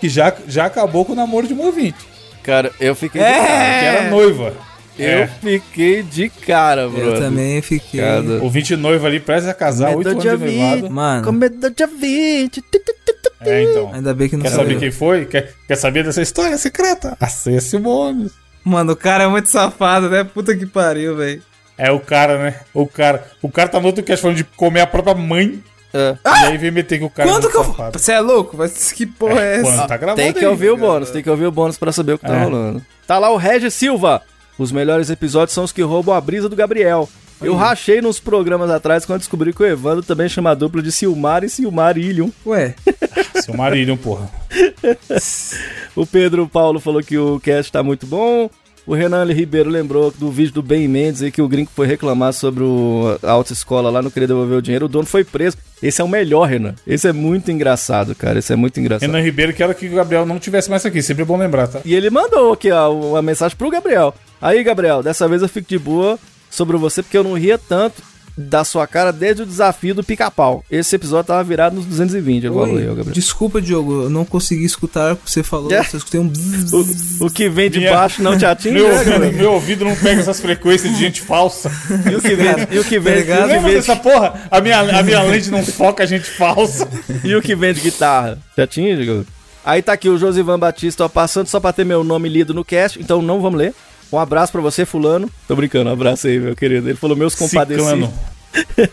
que já, já acabou com o namoro de um ouvinte, Cara, eu fiquei É. de cara. que era noiva. Eu É, fiquei de cara, bro. Eu também fiquei. Cada- ouvinte noiva ali, prestes a casar, oito anos de noivado. Mano, Comedor de 20. Tu, tu, tu, tu. É, então. ainda bem que não Quer saber eu. quem foi? Quer, quer saber dessa história secreta? Acesse o bônus. Mano, o cara é muito safado, né? Puta que pariu, velho. É o cara, né? O cara. O cara tá no outro cast falando de comer a própria mãe. É. E aí vem meter que o cara Quando é que eu. safado. Você é louco? Mas que porra é, Quando essa? tá gravando Tem que aí. ouvir o bônus, tem que ouvir o bônus pra saber o que tá É. rolando. Tá lá o Regis Silva. Os melhores episódios são os que roubam a brisa do Gabriel. Eu rachei nos programas atrás quando descobri que o Evandro também chama a dupla de Silmar e Silmar Ilium. Ué, *laughs* Seu Marílio, porra. *laughs* O Pedro Paulo falou que o cast tá muito bom. O Renan Ribeiro lembrou do vídeo do Ben Mendes aí que o gringo foi reclamar sobre o, a autoescola lá, não queria devolver o dinheiro. O dono foi preso. Esse é o melhor, Renan. Esse é muito engraçado, cara. Esse é muito engraçado. Renan Ribeiro, quero que o Gabriel não tivesse mais aqui. Sempre é bom lembrar, tá? E ele mandou aqui, ó, uma mensagem pro Gabriel. Aí, Gabriel, dessa vez eu fico de boa sobre você porque eu não ria tanto da sua cara desde o desafio do pica-pau. Esse episódio tava virado nos 220, ele falou aí, ó, Oi, Gabriel. desculpa, Diogo, eu não consegui escutar o que você falou. É. Eu só escutei um. bzz, bzz. O, o que vem de Minha- baixo não te *laughs* atinge, Meu né, ouvido, Gabriel? meu ouvido não pega essas frequências de gente falsa. E o que vem, e o que vem, Obrigado. e o que Lembra vem, dessa porra? A minha, a minha lente não foca gente falsa. e o que vem de guitarra? Te atinge, Gabriel? Aí tá aqui o Josivan Batista, ó, passando só pra ter meu nome lido no cast, então não vamos ler. Um abraço pra você, fulano. Tô brincando, um abraço aí, meu querido. Ele falou meus compadecidos. *laughs*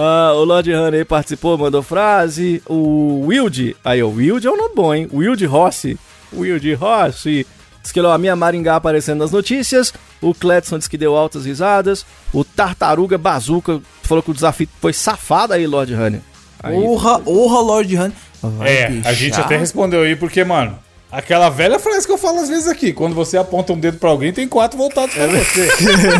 Ah, o Lord Honey participou, mandou frase. O Wild, aí o Wild é um nome bom, hein? Wild Rossi. Wild Rossi. Diz que ó, a minha Maringá aparecendo nas notícias. O Cletson disse que deu altas risadas. O Tartaruga Bazuca falou que o desafio foi safado aí, Lord Honey. Aí, Orra, orra, Lord. Vai É, a deixar? gente até respondeu aí, porque, mano, aquela velha frase que eu falo às vezes aqui: quando você aponta um dedo pra alguém, tem quatro voltados pra você. *laughs*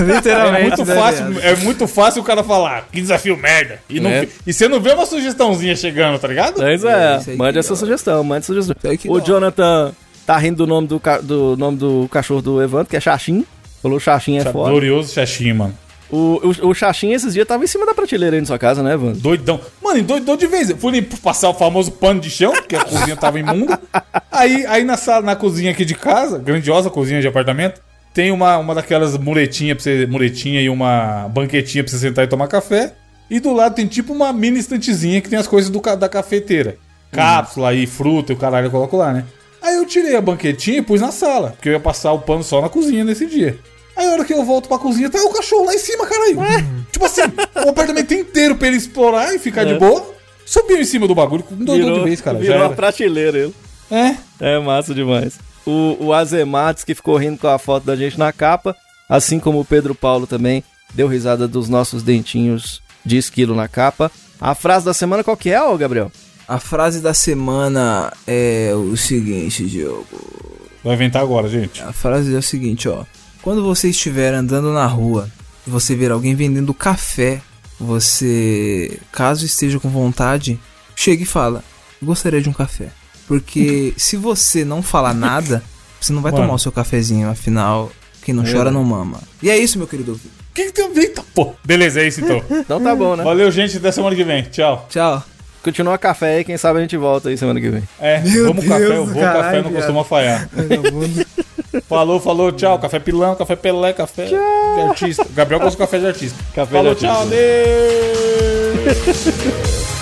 É Literalmente. muito, né, fácil, é muito fácil o cara falar, que desafio merda. E, não, É. e você não vê uma sugestãozinha chegando, tá ligado? Mas é, aí mande essa sugestão, mande sugestão. O. Jonathan tá rindo do nome do, ca- do nome do cachorro do Evandro, que é Xaxim. Falou Xaxim é foda. Glorioso Xaxim, mano. O, o, o Xaxim esses dias tava em cima da prateleira aí na sua casa, né, Evandro? Doidão. Mano, doidão de vez. Eu fui passar o famoso pano de chão, porque a cozinha tava imunda. Aí, aí na sala, na cozinha aqui de casa, grandiosa cozinha de apartamento, tem uma, uma daquelas muletinhas pra você. Muletinha e uma banquetinha pra você sentar e tomar café. E do lado tem tipo uma mini estantezinha que tem as coisas do, da cafeteira. Cápsula e fruta e o caralho eu coloco lá, né? Aí eu tirei a banquetinha e pus na sala, porque eu ia passar o pano só na cozinha nesse dia. Aí a hora que eu volto pra cozinha, tá o cachorro lá em cima, caralho. Tipo assim, o apartamento inteiro pra ele explorar e ficar de boa. Subiu em cima do bagulho, com doidão de vez, cara. Virou uma prateleira ele. É, É massa demais. O, o Azemates, que ficou rindo com a foto da gente na capa, assim como o Pedro Paulo também, deu risada dos nossos dentinhos de esquilo na capa. A frase da semana qual que é, ô Gabriel? A frase da semana é o seguinte, Diogo. vai inventar agora, gente. A frase é o seguinte, ó. Quando você estiver andando na rua e você ver alguém vendendo café, você, caso esteja com vontade, chega e fala: Gostaria de um café. Porque *laughs* se você não falar nada, você não vai Mano. tomar o seu cafezinho, afinal, quem não chora não mama. E é isso, meu querido. ouvinte. O que, que tem a ver? Eita, pô. Beleza, é isso então. *laughs* Então tá bom, né? Valeu, gente. Até semana que vem. Tchau. Tchau. Continua café aí, quem sabe a gente volta aí semana que vem. É, Meu vamos café. Deus Eu do vou, café caralho, não viado. costuma falhar. *laughs* Falou, falou, tchau. Café pilão, café pelé, café de artista. Gabriel gosta de café de artista. Café falou, de tchau, artista. adeus. *laughs*